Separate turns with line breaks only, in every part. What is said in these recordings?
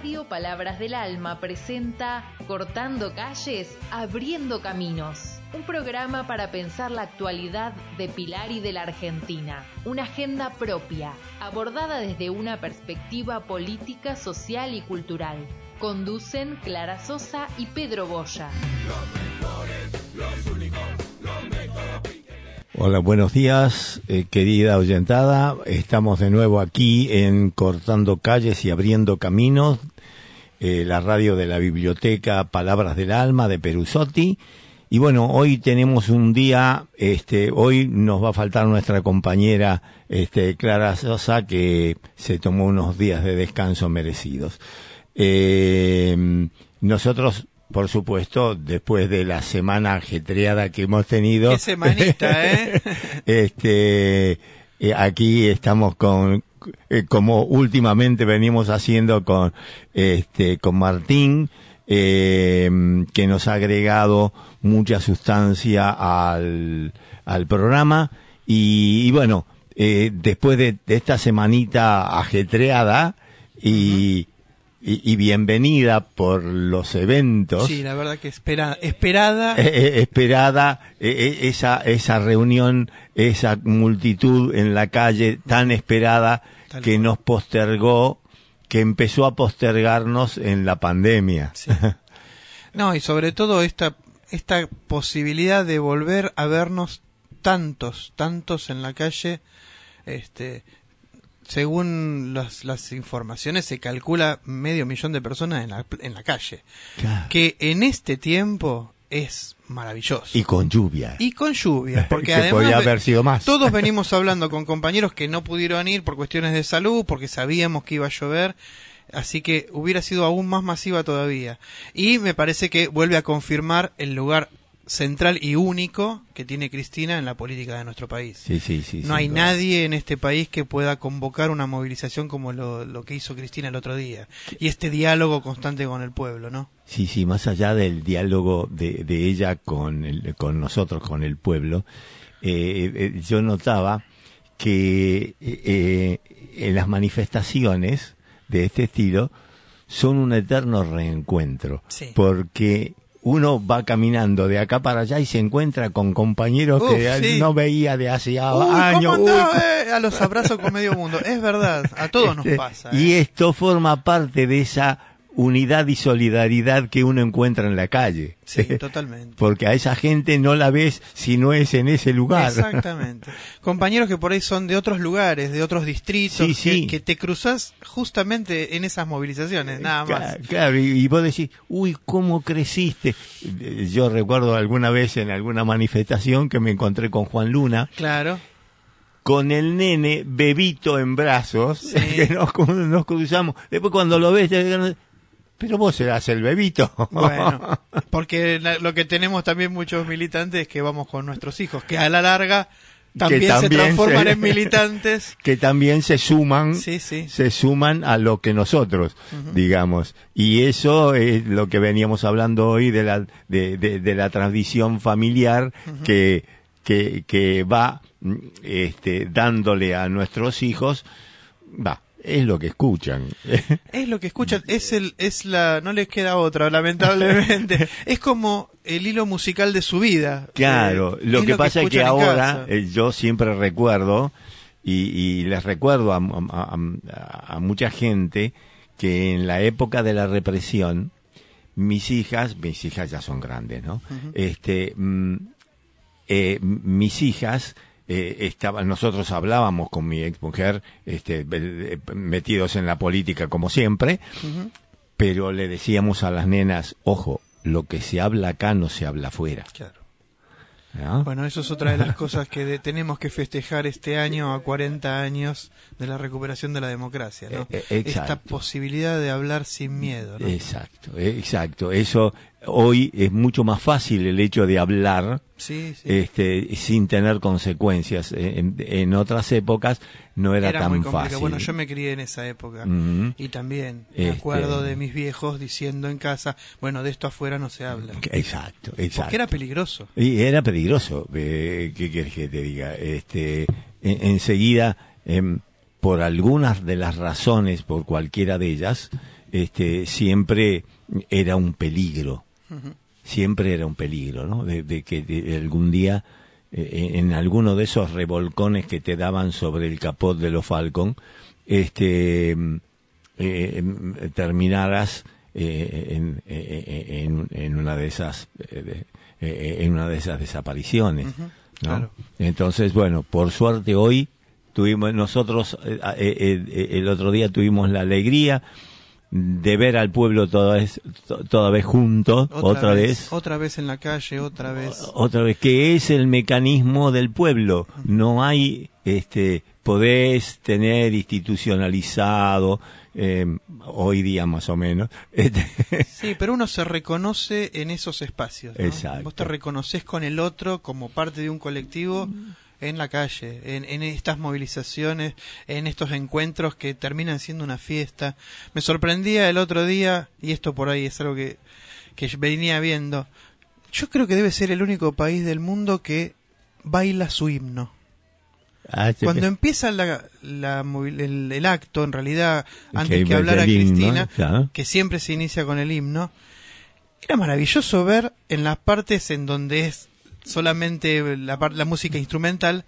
Radio Palabras del Alma presenta Cortando Calles, Abriendo Caminos. Un programa para pensar la actualidad de Pilar y de la Argentina. Una agenda propia, abordada desde una perspectiva política, social y cultural. Conducen Clara Sosa y Pedro Boya.
Hola, buenos días, eh, querida oyentada. Estamos de nuevo aquí en Cortando Calles y Abriendo Caminos, eh, la radio de la biblioteca Palabras del Alma de Perusotti. Y bueno, hoy tenemos un día, este, hoy nos va a faltar nuestra compañera, este, Clara Sosa, que se tomó unos días de descanso merecidos. Eh, nosotros por supuesto, después de la semana ajetreada que hemos tenido.
Qué semanita, ¿eh?
este, eh, aquí estamos con, eh, como últimamente venimos haciendo con, este, con Martín, eh, que nos ha agregado mucha sustancia al, al programa. Y, bueno, eh, después de, de, esta semanita ajetreada y, y, y, bienvenida por los eventos.
Sí, la verdad que espera, esperada.
Eh, eh, esperada eh, esa, esa reunión, esa multitud en la calle tan esperada Tal que nos postergó, que empezó a postergarnos en la pandemia.
Sí. No, y sobre todo esta, esta posibilidad de volver a vernos tantos, tantos en la calle, este, según las, las, informaciones, se calcula medio millón de personas en la, en la calle. Claro. Que en este tiempo es maravilloso.
Y con lluvia.
Y con lluvia, porque
que
además
podía haber sido más.
todos venimos hablando con compañeros que no pudieron ir por cuestiones de salud, porque sabíamos que iba a llover, así que hubiera sido aún más masiva todavía. Y me parece que vuelve a confirmar el lugar central y único que tiene Cristina en la política de nuestro país.
Sí, sí, sí,
no hay claro. nadie en este país que pueda convocar una movilización como lo, lo, que hizo Cristina el otro día. Y este diálogo constante con el pueblo, ¿no?
Sí, sí, más allá del diálogo de, de ella con, el, con nosotros, con el pueblo, eh, eh, yo notaba que eh, en las manifestaciones de este estilo son un eterno reencuentro.
Sí.
Porque uno va caminando de acá para allá y se encuentra con compañeros
Uf,
que
sí.
no veía de hace
Uy,
años.
¿cómo andaba, eh? A los abrazos con medio mundo. Es verdad, a todos
Este,
nos pasa.
Y
¿eh?
esto forma parte de esa unidad y solidaridad que uno encuentra en la calle.
Sí, totalmente.
Porque a esa gente no la ves si no es en ese lugar.
Exactamente. Compañeros que por ahí son de otros lugares, de otros distritos,
Sí, sí.
Que, que te cruzas justamente en esas movilizaciones, nada más.
Claro, claro, y, vos decís, uy, ¿cómo creciste? Yo recuerdo alguna vez en alguna manifestación que me encontré con Juan Luna,
Claro.
con el nene bebito en brazos,
Sí.
que nos, nos cruzamos. Después cuando lo ves, pero vos serás el bebito.
Bueno, porque lo que tenemos también muchos militantes es que vamos con nuestros hijos, que a la larga también, se transforman
se-
en militantes.
que también se suman
Sí, sí.
se suman a lo que nosotros digamos y eso es lo que veníamos hablando hoy de la de, de, de la tradición familiar que que que va mm, este dándole a nuestros hijos va es lo que escuchan
Es lo que escuchan, es el, es la, no les queda otra, lamentablemente. es como el hilo musical de su vida.
Claro,
Eh,
lo que pasa es que ahora eh, yo siempre recuerdo y, y les recuerdo a, a- a- a mucha gente que en la época de la represión mis hijas, mis hijas ya son grandes, ¿no? Este, mm, eh, mis hijas eh, nosotros hablábamos con mi ex mujer, este, eh, metidos en la política como siempre, pero le decíamos a las nenas, ojo, lo que se habla acá no se habla afuera.
claro.
¿no?
Bueno, eso es otra de las cosas que de- tenemos que festejar este año a 40 años de la recuperación de la democracia, ¿no?
Eh,
Esta posibilidad de hablar sin miedo, ¿no?
Exacto, exacto. Eso hoy es mucho más fácil el hecho de hablar
Sí, sí.
este, sin tener consecuencias. En, en otras épocas no era,
Era
tan
muy
fácil.
Bueno, yo me crié en esa época. Y también me
Este-
acuerdo de mis viejos diciendo en casa, bueno, de esto afuera no se habla.
Exacto, exacto.
Porque era peligroso.
Y era peligroso. eh, ¿Qué quieres que te diga? Este, en- enseguida, em, por algunas de las razones, por cualquiera de ellas, este, siempre era un peligro. Siempre era un peligro, ¿no? De, que algún día eh, en alguno de esos revolcones que te daban sobre el capot de los Falcon, este, eh, terminaras eh, en, en, una de esas en una de esas desapariciones. Entonces, bueno, por suerte hoy tuvimos nosotros el otro día tuvimos la alegría de ver al pueblo toda vez, toda vez juntos, otra, vez,
Otra vez en la calle, otra vez.
Otra vez, que es el mecanismo del pueblo. No hay, este, podés tener institucionalizado, eh, hoy día más o menos. Este,
sí, pero uno se reconoce en esos espacios.
Exacto.
Vos te reconoces con el otro como parte de un colectivo en la calle, en, estas movilizaciones, en estos encuentros que terminan siendo una fiesta. Me sorprendía el otro día, y esto por ahí es algo que, que venía viendo, yo creo que debe ser el único país del mundo que baila su himno. Ah, Cuando empieza la, el, acto, en realidad, antes que, hablara Cristina, que siempre se inicia con el himno, era maravilloso ver en las partes en donde es solamente la, la música instrumental,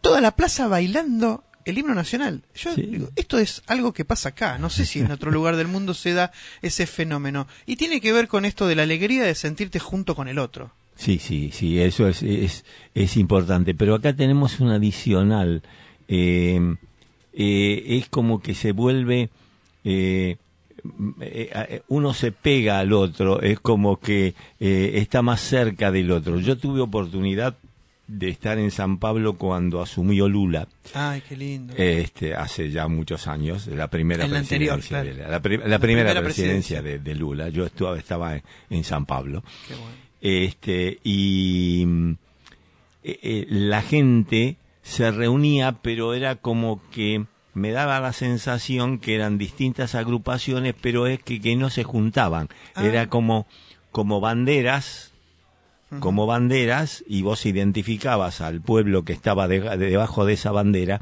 toda la plaza bailando el himno nacional. Yo digo, esto es algo que pasa acá. No sé si en otro lugar del mundo se da ese fenómeno. Y tiene que ver con esto de la alegría de sentirte junto con el otro.
Sí, sí, sí, eso es, es, es importante. Pero acá tenemos un adicional. Eh, eh, es como que se vuelve eh, uno se pega al otro, es como que eh, está más cerca del otro. Yo tuve oportunidad de estar en San Pablo cuando asumió Lula.
Ay, qué lindo.
Este, hace ya muchos años, la primera presidencia, de, la, primera, presidencia, De, Lula. Yo estuve, estaba en, San Pablo. Este, y la gente se reunía, pero era como que me daba la sensación que eran distintas agrupaciones, pero es que, que no se juntaban. Ah. Era como, como banderas, como banderas, y vos identificabas al pueblo que estaba debajo de esa bandera,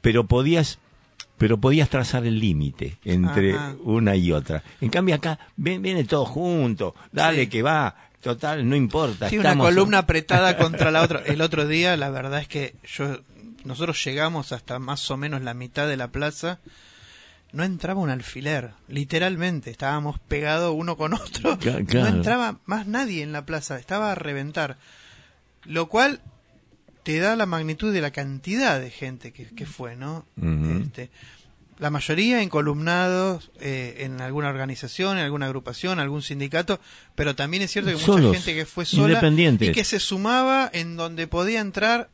pero podías pero podías trazar el límite entre una y otra. En cambio acá viene todo junto, dale que va, total, no importa.
Sí, una columna apretada contra la otra. El otro día, la verdad es que yo nosotros llegamos hasta más o menos la mitad de la plaza, no entraba un alfiler, literalmente, estábamos pegados uno con otro, no entraba más nadie en la plaza, estaba a reventar, lo cual te da la magnitud de la cantidad de gente que, fue, ¿no? este, la mayoría encolumnados eh, en alguna organización, en alguna agrupación, algún sindicato, pero también es cierto que mucha gente que fue sola y que se sumaba en donde podía entrar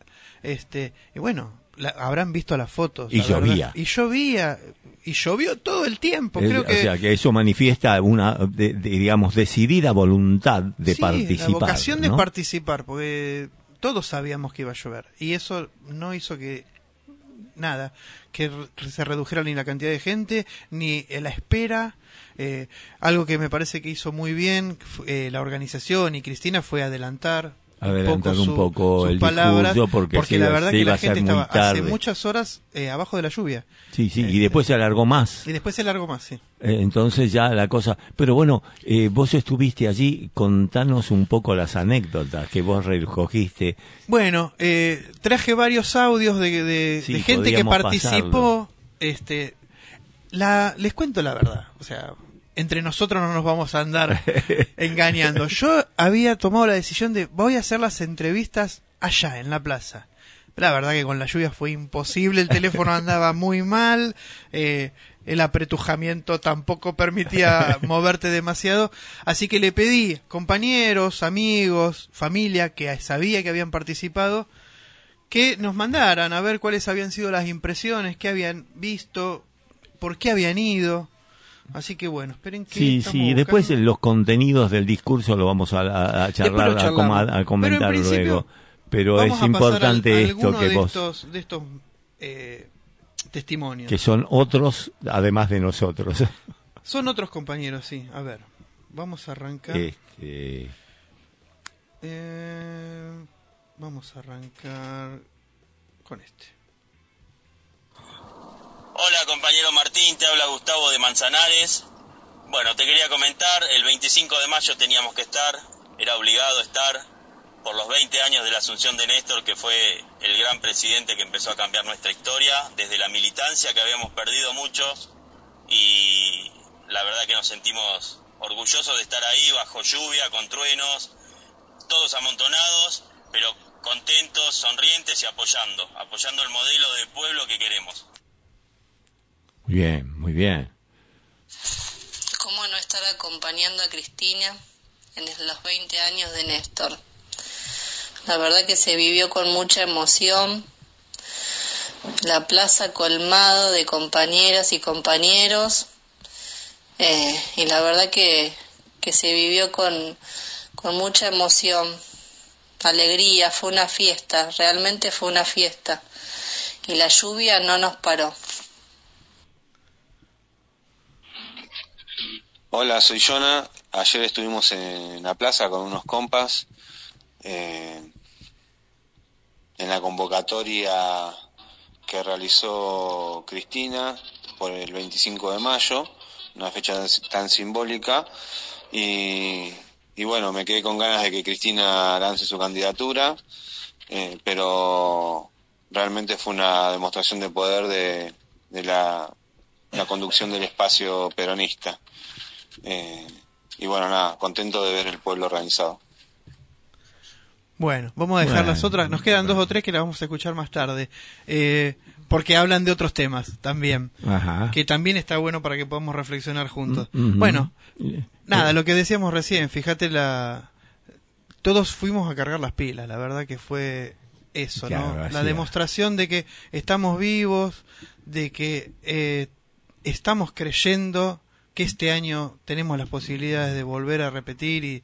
este, y bueno, habrán visto las fotos.
Y llovía.
Y llovía. Y llovió todo el tiempo. Creo que...
O sea, que eso manifiesta una, digamos, decidida voluntad de sí, participar. La
vocación de participar, porque todos sabíamos que iba a llover. Y eso no hizo que nada, que se redujera ni la cantidad de gente, ni la espera. Eh, algo que me parece que hizo muy bien eh, la organización y Cristina fue adelantar
adelantar un poco, el discurso
porque, la verdad que la gente estaba hace muchas horas eh, abajo de la lluvia.
Sí, sí, y después se alargó más.
Y después se alargó más, sí.
Eh, entonces ya la cosa... Pero bueno, eh, vos estuviste allí, contanos un poco las anécdotas que vos recogiste.
Bueno, traje varios audios de, de, gente que participó. Este, la, les cuento la verdad, o sea, entre nosotros no nos vamos a andar engañando. Yo había tomado la decisión de voy a hacer las entrevistas allá, en la plaza. La verdad que con la lluvia fue imposible, el teléfono andaba muy mal, eh, el apretujamiento tampoco permitía moverte demasiado, así que le pedí compañeros, amigos, familia que sabía que habían participado, que nos mandaran a ver cuáles habían sido las impresiones, qué habían visto, por qué habían ido, Así que bueno, esperen que.
Sí, sí, después los contenidos del discurso lo vamos a, charlar, a, comentar luego. Pero es importante esto que
de
vos.
Estos, de estos eh, testimonios.
Que son otros, además de nosotros.
Son otros compañeros, sí. A ver, vamos a arrancar.
Este...
Eh, vamos a arrancar con este.
Hola compañero Martín, te habla Gustavo de Manzanares. Bueno, te quería comentar, el 25 de mayo teníamos que estar, era obligado estar por los 20 años de la asunción de Néstor, que fue el gran presidente que empezó a cambiar nuestra historia, desde la militancia que habíamos perdido muchos y la verdad que nos sentimos orgullosos de estar ahí bajo lluvia, con truenos, todos amontonados, pero contentos, sonrientes y apoyando, apoyando el modelo de pueblo que queremos.
Bien, muy bien.
¿Cómo no estar acompañando a Cristina en los 20 años de Néstor? La verdad que se vivió con mucha emoción. La plaza colmado de compañeras y compañeros. Eh, y la verdad que, que se vivió con, con mucha emoción, alegría, fue una fiesta, realmente fue una fiesta. Y la lluvia no nos paró.
Hola, soy Jonah. Ayer estuvimos en la plaza con unos compas eh, en la convocatoria que realizó Cristina por el 25 de mayo, una fecha tan simbólica. Y, y bueno, me quedé con ganas de que Cristina lance su candidatura, eh, pero realmente fue una demostración de poder de, de la, la conducción del espacio peronista. Eh, y bueno, nada, contento de ver el pueblo organizado.
Bueno, vamos a dejar
Bueno,
las otras. Nos quedan dos o tres que las vamos a escuchar más tarde. Eh, porque hablan de otros temas también.
Ajá.
Que también está bueno para que podamos reflexionar juntos.
Mm, ujú.
Bueno,
Eh,
nada, lo que decíamos recién, fíjate la... Todos fuimos a cargar las pilas, la verdad que fue eso,
Claro,
¿no? La demostración de que estamos vivos, de que eh, estamos creyendo que este año tenemos las posibilidades de volver a repetir y,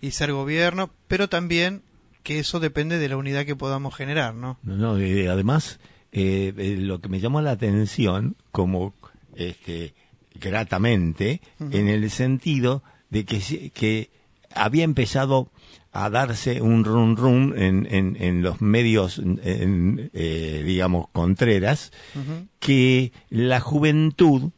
y ser gobierno, pero también que eso depende de la unidad que podamos generar, ¿no?
No, no, eh, además, eh, eh, lo que me llamó la atención, como este, gratamente, en el sentido de que, que había empezado a darse un run run en, en, en los medios, en, eh, digamos, contreras, que la juventud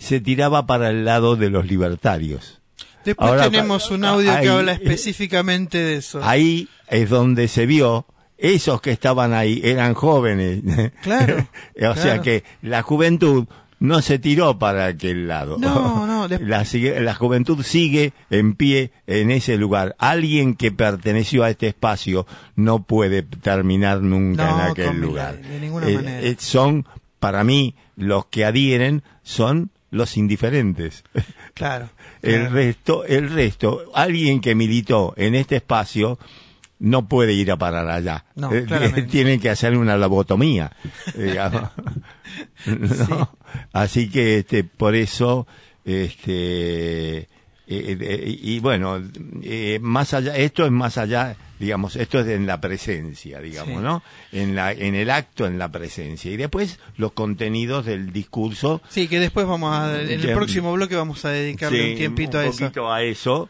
se tiraba para el lado de los libertarios.
Después
Ahora,
tenemos un audio
ahí-
que habla específicamente de eso.
Ahí es donde se vio, esos que estaban ahí eran jóvenes.
Claro,
o sea que la juventud no se tiró para aquel lado.
No, no, de-
La, juventud sigue en pie en ese lugar. Alguien que perteneció a este espacio no puede terminar nunca
No,
en aquel lugar.
de ninguna
Eh,
manera.
eh, son, para mí, los que adhieren son los indiferentes.
Claro.
El
claro.
resto, el resto, alguien que militó en este espacio no puede ir a parar allá.
No,
Eh. Tienen que hacer una lobotomía. digamos. ¿No? Así que este, por eso, este, eh, eh, y bueno, eh, más allá, esto es más allá, digamos, esto es en la presencia, digamos,
Sí.
¿no? En la, en el acto, en la presencia. Y después los contenidos del discurso
Sí, que después vamos a, en el
Bien.
próximo bloque vamos a dedicarle
Sí,
un tiempito
un
a eso.
poquito a eso.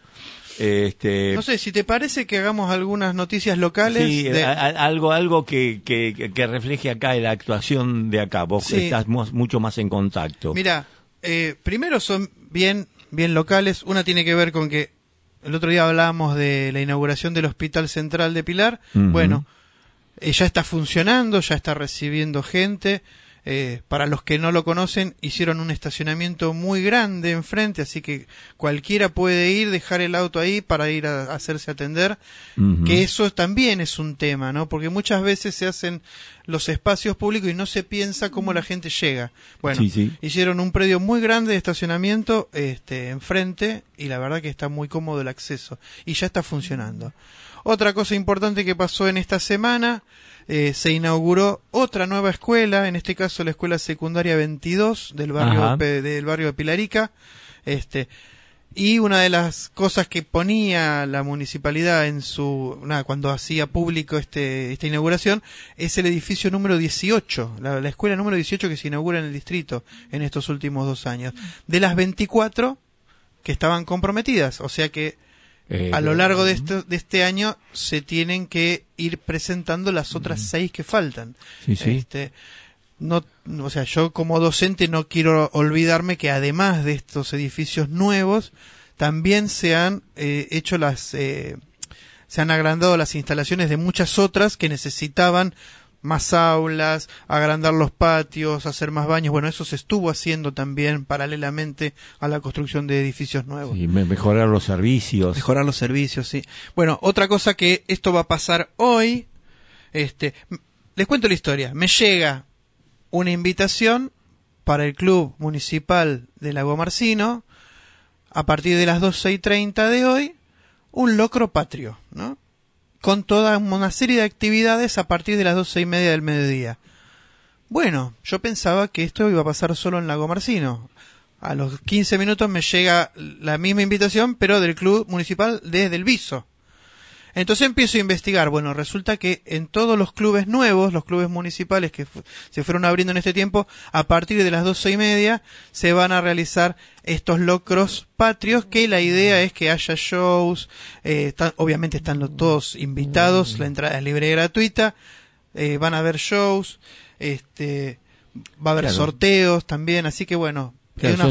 Este,
No sé, si te parece que hagamos algunas noticias locales.
sí,
de-
a- a- algo, algo que, que, que- refleje acá la actuación de acá. Vos
Sí.
estás mu- mucho más en contacto.
Mira, eh, primero son bien, bien locales. Una tiene que ver con que el otro día hablábamos de la inauguración del Hospital Central de Pilar. Bueno, eh, ya está funcionando, ya está recibiendo gente. Eh, para los que no lo conocen, hicieron un estacionamiento muy grande enfrente, así que cualquiera puede ir, dejar el auto ahí para ir a, a hacerse atender. Que eso también es un tema, ¿no? Porque muchas veces se hacen los espacios públicos y no se piensa cómo la gente llega. Bueno,
Sí, sí.
hicieron un predio muy grande de estacionamiento este, enfrente y la verdad que está muy cómodo el acceso y ya está funcionando. Otra cosa importante que pasó en esta semana, eh, se inauguró otra nueva escuela, en este caso la escuela secundaria 22 del barrio. Pe- del barrio de Pilarica. Este, y una de las cosas que ponía la municipalidad en su, nada, cuando hacía público este, esta inauguración, es el edificio número 18, la, la escuela número 18 que se inaugura en el distrito en estos últimos dos años. De las 24 que estaban comprometidas, o sea que
Eh,
a lo largo de este, de este año se tienen que ir presentando las otras seis que faltan.
Sí, sí.
Este, no, o sea, yo como docente no quiero olvidarme que además de estos edificios nuevos, también se han eh, hecho las, eh, se han agrandado las instalaciones de muchas otras que necesitaban más aulas, agrandar los patios, hacer más baños. Bueno, eso se estuvo haciendo también paralelamente a la construcción de edificios nuevos.
Y mejorar los servicios.
Mejorar los servicios, sí. Bueno, otra cosa que esto va a pasar hoy, este, les cuento la historia. Me llega una invitación para el Club Municipal de Lago Marcino a partir de las 12 y 30 de hoy, un locro patrio, ¿no? Con toda una serie de actividades a partir de las doce y media del mediodía. Bueno, yo pensaba que esto iba a pasar solo en Lago Marcino. A los 15 minutos me llega la misma invitación, pero del Club Municipal desde el Viso. Entonces empiezo a investigar. Bueno, resulta que en todos los clubes nuevos, los clubes municipales que se fueron abriendo en este tiempo, a partir de las doce y media se van a realizar estos locros patrios que la idea es que haya shows, eh, obviamente están los, todos invitados, la entrada es libre y gratuita, eh, van a haber shows, este, va a haber sorteos también, así que bueno,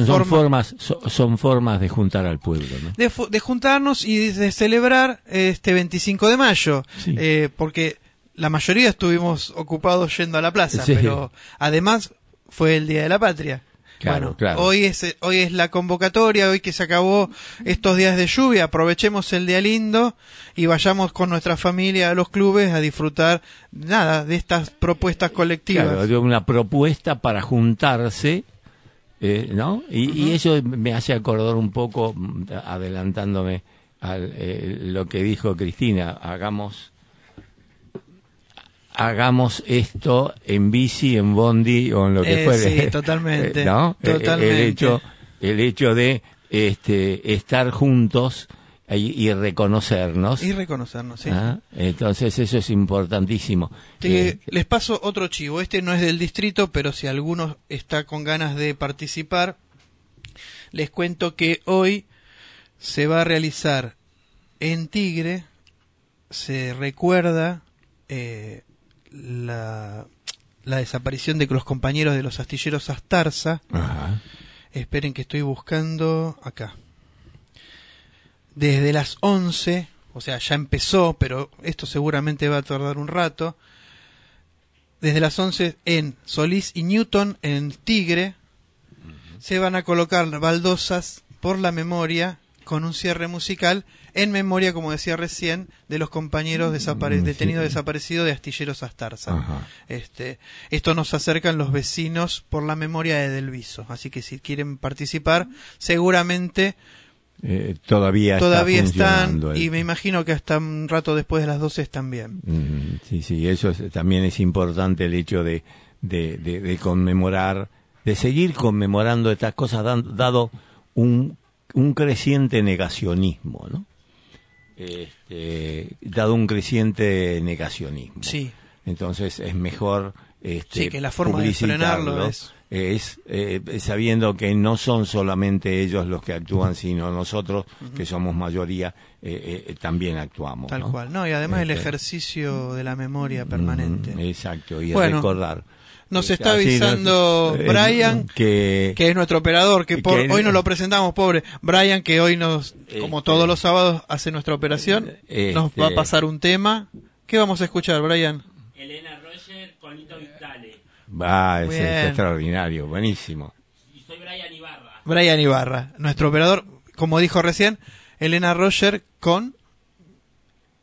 son, formas, son, formas de juntar al pueblo.
De, juntarnos y de celebrar este 25 de mayo, eh, porque la mayoría estuvimos ocupados yendo a la plaza, pero además fue el Día de la Patria.
Claro, claro.
Hoy es, hoy es la convocatoria, hoy que se acabó estos días de lluvia, aprovechemos el día lindo y vayamos con nuestra familia a los clubes a disfrutar, nada, de estas propuestas colectivas.
Claro, una propuesta para juntarse eh, ¿no? Y, eso me hace acordar un poco, mm, adelantándome a eh, lo que dijo Cristina, hagamos hagamos esto en bici, en bondi o en lo que
eh,
fuere.
Sí, totalmente.
¿No?
Totalmente.
El hecho, el hecho de este, estar juntos y, reconocernos.
Y reconocernos, sí.
¿Ah? Entonces eso es importantísimo.
Eh, les paso otro chivo. Este no es del distrito, pero si alguno está con ganas de participar, les cuento que hoy se va a realizar en Tigre, se recuerda eh, la, la, desaparición de los compañeros de los astilleros Astarza. Esperen que estoy buscando acá desde las 11, o sea, ya empezó, pero esto seguramente va a tardar un rato, desde las 11 en Solís y Newton, en Tigre, se van a colocar baldosas por la memoria con un cierre musical en memoria, como decía recién, de los compañeros mm, detenidos desaparecidos de Astilleros Astarza. Este, esto nos acercan los vecinos por la memoria de Delviso, así que si quieren participar, seguramente
eh, todavía,
todavía están y me imagino que hasta un rato después de las 12 están bien.
Mm, sí, sí, eso también es importante el hecho de, de, conmemorar, de seguir conmemorando estas cosas, dado un, un creciente negacionismo, ¿no? Este, dado un creciente negacionismo.
Sí.
Entonces es mejor este,
sí, que la forma de frenarlo es
es eh, sabiendo que no son solamente ellos los que actúan, sino nosotros, que somos mayoría, eh, eh, también actuamos.
Tal cual, no, y además el este, ejercicio de la memoria permanente.
exacto, y recordar.
Nos está avisando Brian, que, que, es nuestro operador, que, hoy nos lo presentamos, pobre. Brian, que hoy nos, como todos los sábados, hace nuestra operación, nos va a este, pasar un tema. ¿Qué vamos a escuchar, Brian?
Elena
Va, es, extraordinario, buenísimo.
Y soy Brian Ibarra.
Brian Ibarra, nuestro operador, como dijo recién, Elena Roger con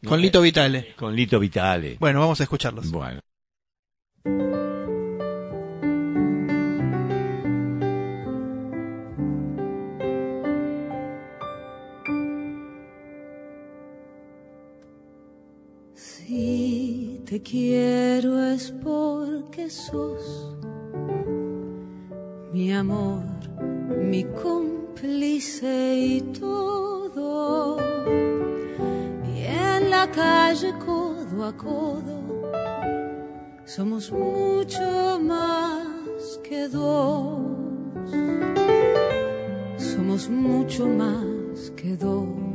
con Lito Vitale.
Con Lito Vitale.
Bueno, vamos a escucharlos.
Bueno.
Te quiero es porque sos mi amor, mi cómplice y todo. Y en la calle codo a codo somos mucho más que dos. Somos mucho más que dos.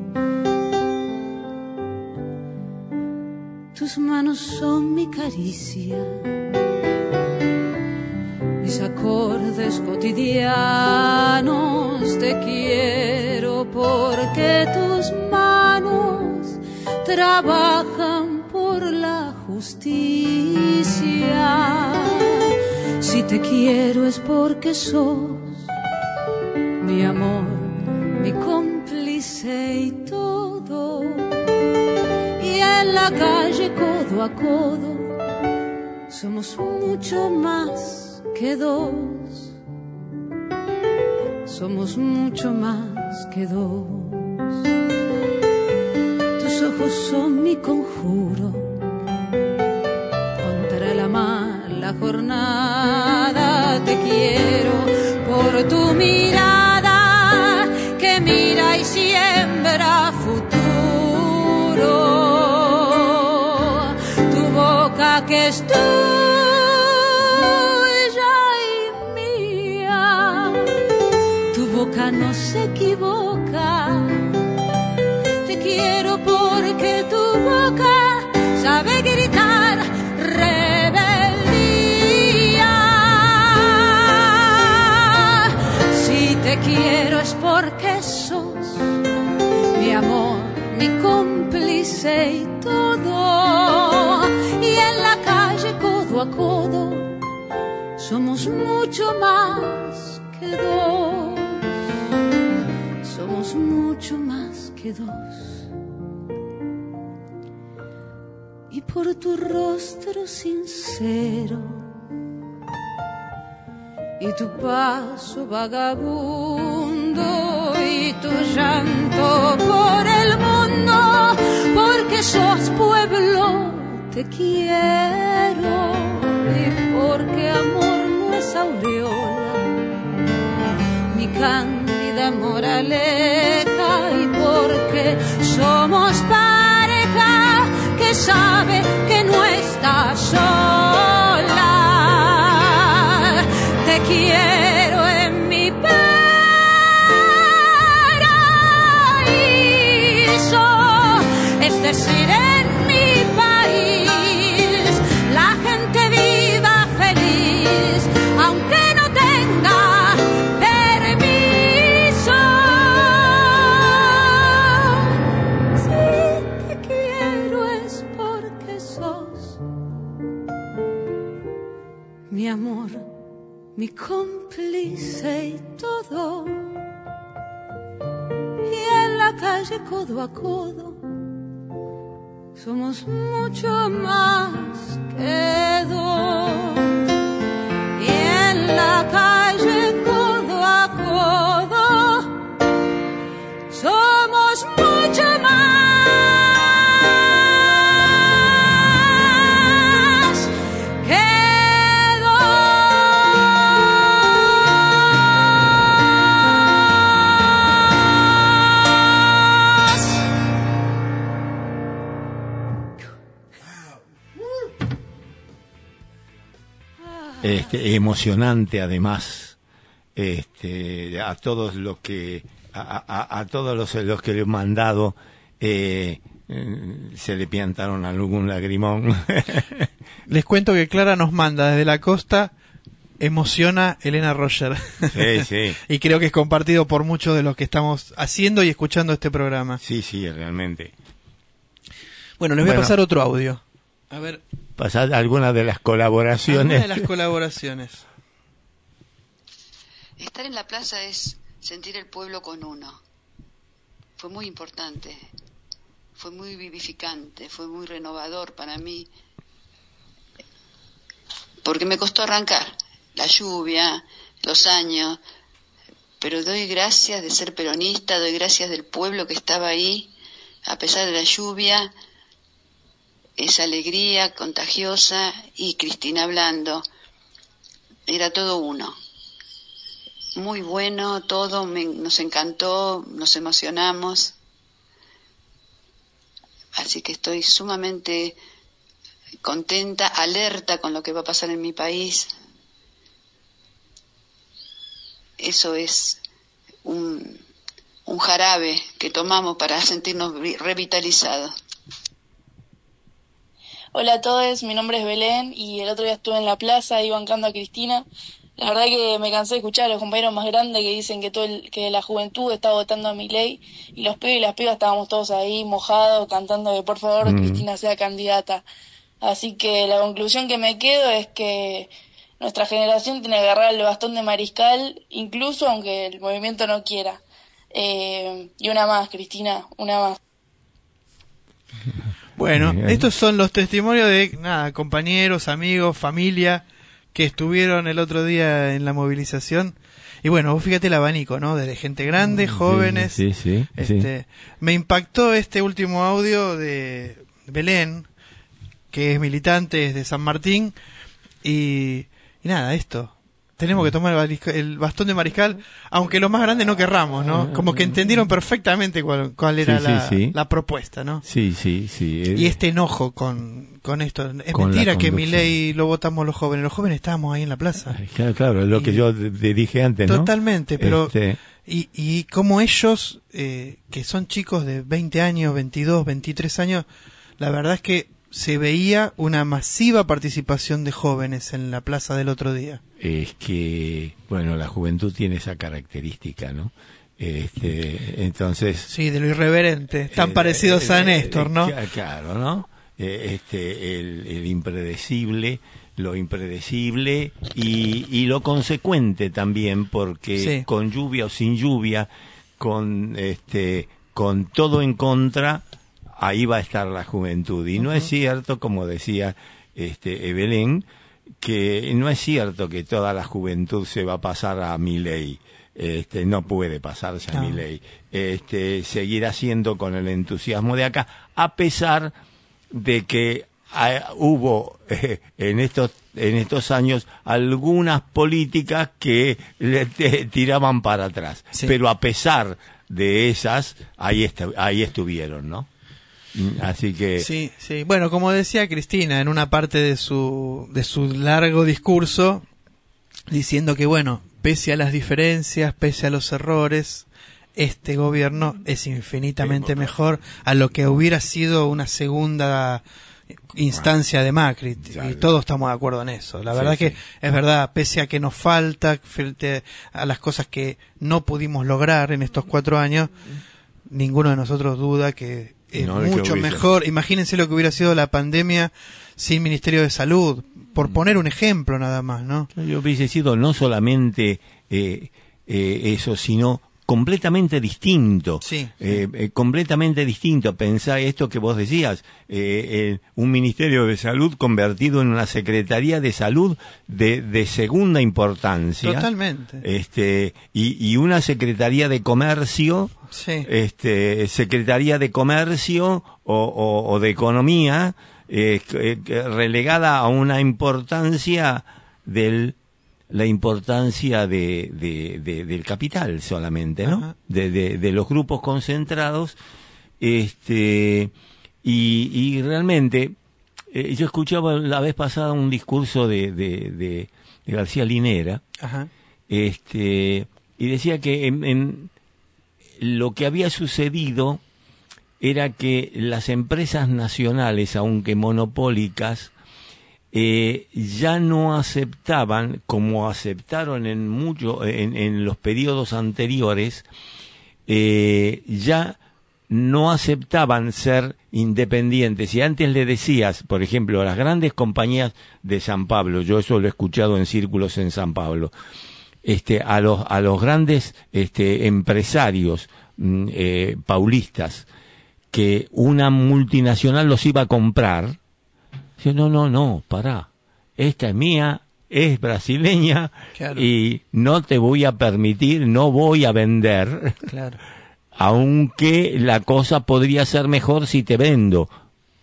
Tus manos son mi caricia mis acordes cotidianos. Te quiero porque tus manos trabajan por la justicia. Si te quiero es porque sos mi amor, mi cómplice y en la calle codo a codo somos mucho más que dos. Somos mucho más que dos. Tus ojos son mi conjuro contra la mala jornada. Boca que es tuya y mía. Tu boca no se equivoca. Te quiero porque tu boca sabe gritar rebeldía. Si te quiero es porque sos mi amor, mi cómplice a codo somos mucho más que dos. Somos mucho más que dos. Y por tu rostro sincero y tu paso vagabundo y tu llanto por el mundo, porque sos pueblo, te quiero porque amor no es aureola, mi cándida moraleja y porque somos pareja que sabe que no está sola. Te quiero en mi paraíso, es decir, mi cómplice y todo. Y en la calle codo a codo somos mucho más que dos. Y en la calle
este, emocionante además este, a todos los que a, a- a todos los, los que le he mandado eh, eh, se le piantaron algún lagrimón
Les cuento que Clara nos manda desde la costa, emociona Elena Roger.
sí sí
y creo que es compartido por muchos de los que estamos haciendo y escuchando este programa.
sí sí realmente
Bueno, les voy
Bueno.
a pasar otro audio. A ver,
pasar algunas de las colaboraciones
alguna de las colaboraciones.
Estar en la plaza es sentir el pueblo con uno. Fue muy importante, fue muy vivificante, fue muy renovador para mí, porque me costó arrancar, la lluvia, los años, pero doy gracias de ser peronista, doy gracias del pueblo que estaba ahí, a pesar de la lluvia, esa alegría contagiosa y Cristina hablando, era todo uno muy bueno, todo me- nos encantó, nos emocionamos. Así que estoy sumamente contenta, alerta con lo que va a pasar en mi país. Eso es un, un jarabe que tomamos para sentirnos vi- revitalizados.
Hola a todos, mi nombre es Belén y el otro día estuve en la plaza ahí bancando a Cristina. La verdad que me cansé de escuchar a los compañeros más grandes que dicen que todo el- que la juventud está votando a mi ley y los pibes y las pibas estábamos todos ahí mojados cantando que por favor
Mm.
Cristina sea candidata. Así que la conclusión que me quedo es que nuestra generación tiene que agarrar el bastón de mariscal, incluso aunque el movimiento no quiera. Eh, y una más, Cristina, una más.
Bueno,
Bien.
estos son los testimonios de nada, compañeros, amigos, familia que estuvieron el otro día en la movilización. Y bueno, vos fíjate el abanico, ¿no? Desde gente grande, jóvenes.
Sí, sí, sí.
Este, Me impactó este último audio de Belén, que es militante es de San Martín. Y, y nada, esto. Tenemos que tomar el, bastón de mariscal, aunque los más grandes no querramos, ¿no? Como que entendieron perfectamente cuál, cuál era
Sí,
la,
sí.
la propuesta, ¿no?
Sí, sí, sí.
Y este enojo con, con esto. Es
Con
mentira que mi ley lo votamos los jóvenes. Los jóvenes estábamos ahí en la plaza.
Claro, claro, lo que yo te- te dije antes, ¿no?
Totalmente, pero...
Este,
Y, y como ellos, eh, que son chicos de 20 años, 22, 23 años, la verdad es que se veía una masiva participación de jóvenes en la plaza del otro día.
Es que, bueno, la juventud tiene esa característica, ¿no? Este, entonces...
Sí, de lo irreverente. Tan
eh,
parecidos
eh,
a
eh,
Néstor, ¿no?
cla- Claro, ¿no? Este, el, el impredecible, lo impredecible y, y lo consecuente también, porque
Sí.
con lluvia o sin lluvia, con este, con todo en contra, ahí va a estar la juventud. Y no es cierto, como decía este Evelyn, que no es cierto que toda la juventud se va a pasar a mi ley. Este, no puede pasarse a mi ley. Este, seguirá siendo con el entusiasmo de acá, a pesar de que ah, hubo eh, en estos en estos años algunas políticas que le te- tiraban para atrás,
Sí.
pero a pesar de esas ahí ahí estuvieron, ¿no? Mm, Así que
Sí, sí. Bueno, como decía Cristina en una parte de su, de su largo discurso, diciendo que, bueno, pese a las diferencias, pese a los errores, este gobierno es infinitamente mejor a lo que hubiera sido una segunda instancia de Macri y todos estamos de acuerdo en eso. La verdad
sí.
que es verdad, pese a que nos falta frente a las cosas que no pudimos lograr en estos cuatro años, ninguno de nosotros duda que es
No,
mucho mejor. Imagínense lo que hubiera sido la pandemia sin Ministerio de Salud, por
Mm.
poner un ejemplo nada más, ¿no?
yo hubiese sido no solamente eh, eh, eso, sino completamente distinto.
Sí.
Eh, eh, completamente distinto. Pensá esto que vos decías, eh, eh, un Ministerio de Salud convertido en una Secretaría de Salud de, de segunda importancia.
Totalmente.
Este, y, y una Secretaría de Comercio,
Sí.
este, Secretaría de Comercio o, o- o de Economía, eh, que relegada a una importancia del la importancia de, de- de- del capital solamente, ¿no? De, los grupos concentrados, este, y, y realmente, eh, yo escuchaba la vez pasada un discurso de, de- de- de García Linera,
Ajá.
este, y decía que en, en lo que había sucedido era que las empresas nacionales, aunque monopólicas, eh, ya no aceptaban, como aceptaron en, mucho, en, los periodos anteriores, eh, ya no aceptaban ser independientes. Y antes le decías, por ejemplo, a las grandes compañías de San Pablo, yo eso lo he escuchado en círculos en San Pablo, este, a los, a los grandes este, empresarios mm, eh, paulistas, que una multinacional los iba a comprar, Dice, no, no, no, pará. Esta es mía, es brasileña
Claro.
y no te voy a permitir, no voy a vender,
Claro.
aunque la cosa podría ser mejor si te vendo,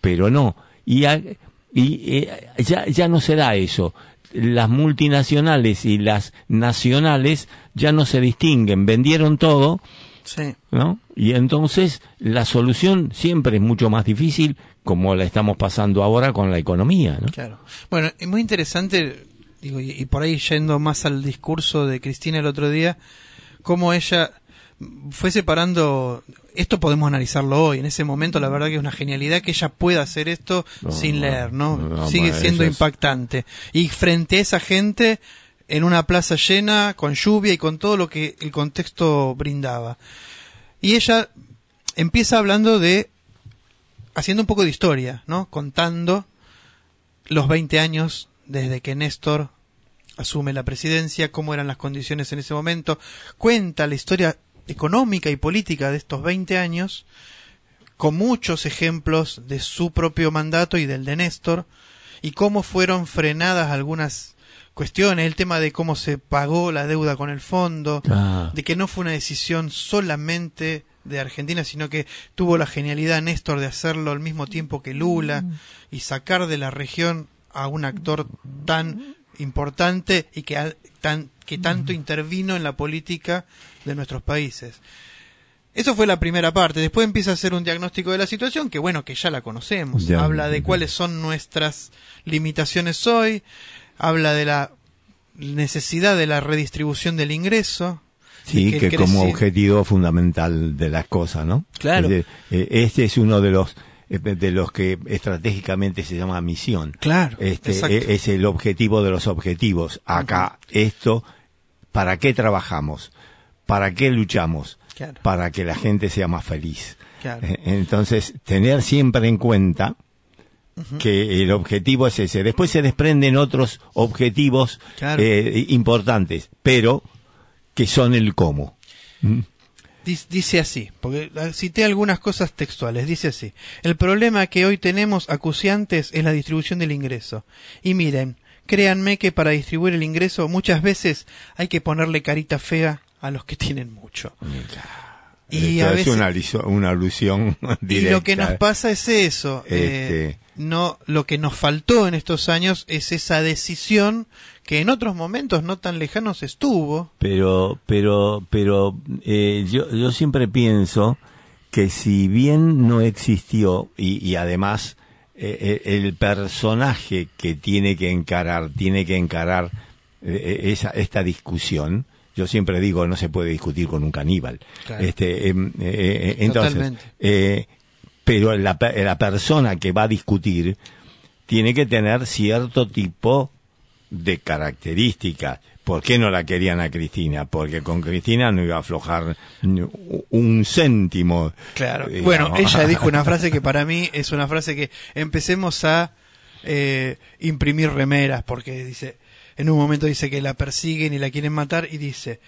pero no. Y, a- y eh, ya, ya no será eso. Las multinacionales y las nacionales ya no se distinguen, vendieron todo,
Sí.
¿no? Y entonces la solución siempre es mucho más difícil, como la estamos pasando ahora con la economía, ¿no?
Claro. Bueno, es muy interesante, digo, y, y por ahí yendo más al discurso de Cristina el otro día, cómo ella fue separando, esto podemos analizarlo hoy, en ese momento la verdad que es una genialidad que ella pueda hacer esto
No,
sin leer, ¿no?
no,
Sigue siendo
es-
impactante. Y frente a esa gente, en una plaza llena, con lluvia y con todo lo que el contexto brindaba. Y ella empieza hablando de, haciendo un poco de historia, ¿no? Contando los 20 años desde que Néstor asume la presidencia, cómo eran las condiciones en ese momento, cuenta la historia económica y política de estos 20 años, con muchos ejemplos de su propio mandato y del de Néstor, y cómo fueron frenadas algunas cuestiones, el tema de cómo se pagó la deuda con el fondo,
Ah.
de que no fue una decisión solamente de Argentina, sino que tuvo la genialidad Néstor de hacerlo al mismo tiempo que Lula y sacar de la región a un actor tan importante y que, tan, que tanto intervino en la política de nuestros países. Eso fue la primera parte. Después empieza a hacer un diagnóstico de la situación, que bueno, que ya la conocemos.
Ya.
Habla de cuáles son nuestras limitaciones hoy, habla de la necesidad de la redistribución del ingreso.
Sí, que, como objetivo fundamental de las cosas, ¿no?
Claro.
Eh, Este es uno de los eh, de los que estratégicamente se llama misión.
Claro,
Este
exacto.
eh, es el objetivo de los objetivos. Acá esto ¿para qué trabajamos? ¿Para qué luchamos?
Claro.
Para que la gente sea más feliz.
Claro.
Eh, Entonces, tener siempre en cuenta que el objetivo es ese. Después se desprenden otros objetivos
Claro.
eh, importantes, pero que son el cómo. ¿Mm?
Dic- Dice así, porque ah, cité algunas cosas textuales, dice así. El problema que hoy tenemos acuciantes es la distribución del ingreso. Y miren, créanme que para distribuir el ingreso muchas veces hay que ponerle carita fea a los que tienen mucho. Y
Esto
a
es
veces-
una, aliso- una alusión
Y
directa.
lo que nos pasa es eso. eh,
Este.
no, lo que nos faltó en estos años es esa decisión que en otros momentos no tan lejanos estuvo.
Pero, pero, pero eh, yo, yo siempre pienso que si bien no existió y, y además eh, eh, el personaje que tiene que encarar, tiene que encarar eh, eh, esa, esta discusión, yo siempre digo no se puede discutir con un caníbal.
Claro.
Este, em, eh, eh, entonces, eh, pero la, pe- la persona que va a discutir tiene que tener cierto tipo de características. ¿Por qué no la querían a Cristina? Porque con Cristina no iba a aflojar un céntimo.
Claro.
digamos.
Bueno, ella dijo una frase que para mí es una frase que empecemos a eh, imprimir remeras, porque dice, en un momento dice que la persiguen y la quieren matar y dice,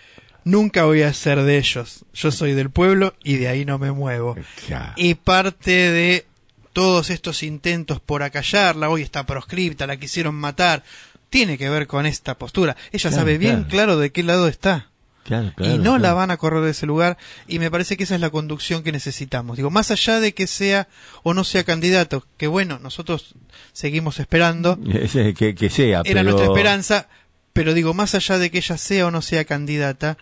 nunca voy a ser de ellos, yo soy del pueblo y de ahí no me muevo.
Ya.
Y parte de todos estos intentos por acallarla, hoy está proscripta, la quisieron matar, tiene que ver con esta postura. Ella
Claro,
sabe bien
claro.
claro de qué lado está
Claro, claro,
y no
claro.
la van a correr de ese lugar y me parece que esa es la conducción que necesitamos. Digo, más allá de que sea o no sea candidato, que bueno, nosotros seguimos esperando,
que, que sea,
era
pero-
nuestra esperanza, pero digo, más allá de que ella sea o no sea candidata,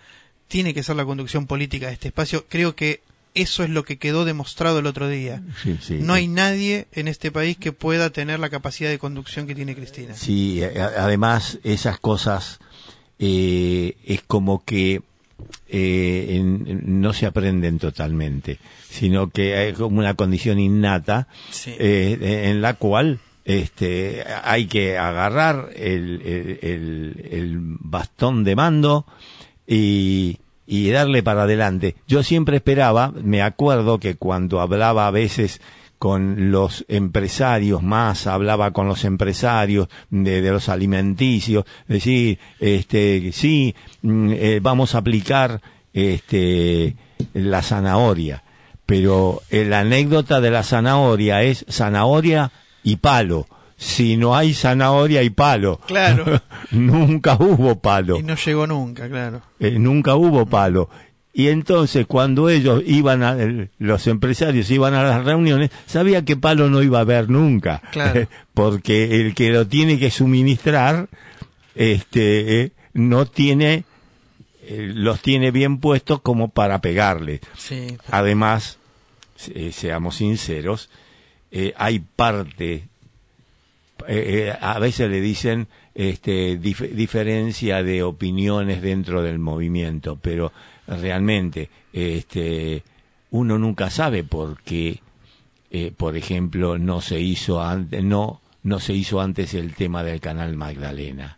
tiene que ser la conducción política de este espacio. Creo que eso es lo que quedó demostrado el otro día.
Sí, sí.
No hay nadie en este país que pueda tener la capacidad de conducción que tiene Cristina.
Sí, además esas cosas eh, es como que eh, en- no se aprenden totalmente, sino que hay como una condición innata
Sí.
eh, en la cual este, hay que agarrar el, el- el- el bastón de mando y, y darle para adelante. Yo siempre esperaba, me acuerdo que cuando hablaba a veces con los empresarios más, hablaba con los empresarios de, de los alimenticios, decir, este, sí, mm, eh, vamos a aplicar este, la zanahoria, pero eh, la anécdota de la zanahoria es zanahoria y palo. Si no hay zanahoria y palo.
Claro.
nunca hubo palo.
Y no llegó nunca, claro.
Eh, nunca hubo palo. Y entonces cuando ellos iban a, los empresarios iban a las reuniones, sabía que palo no iba a haber nunca.
Claro.
Porque el que lo tiene que suministrar, este, eh, no tiene, eh, los tiene bien puestos como para pegarle.
Sí.
Además, eh, seamos sinceros, eh, hay parte, eh, a veces le dicen este, dif- diferencia de opiniones dentro del movimiento, pero realmente este, uno nunca sabe por qué, eh, por ejemplo, no se hizo antes, no, no se hizo antes el tema del canal Magdalena.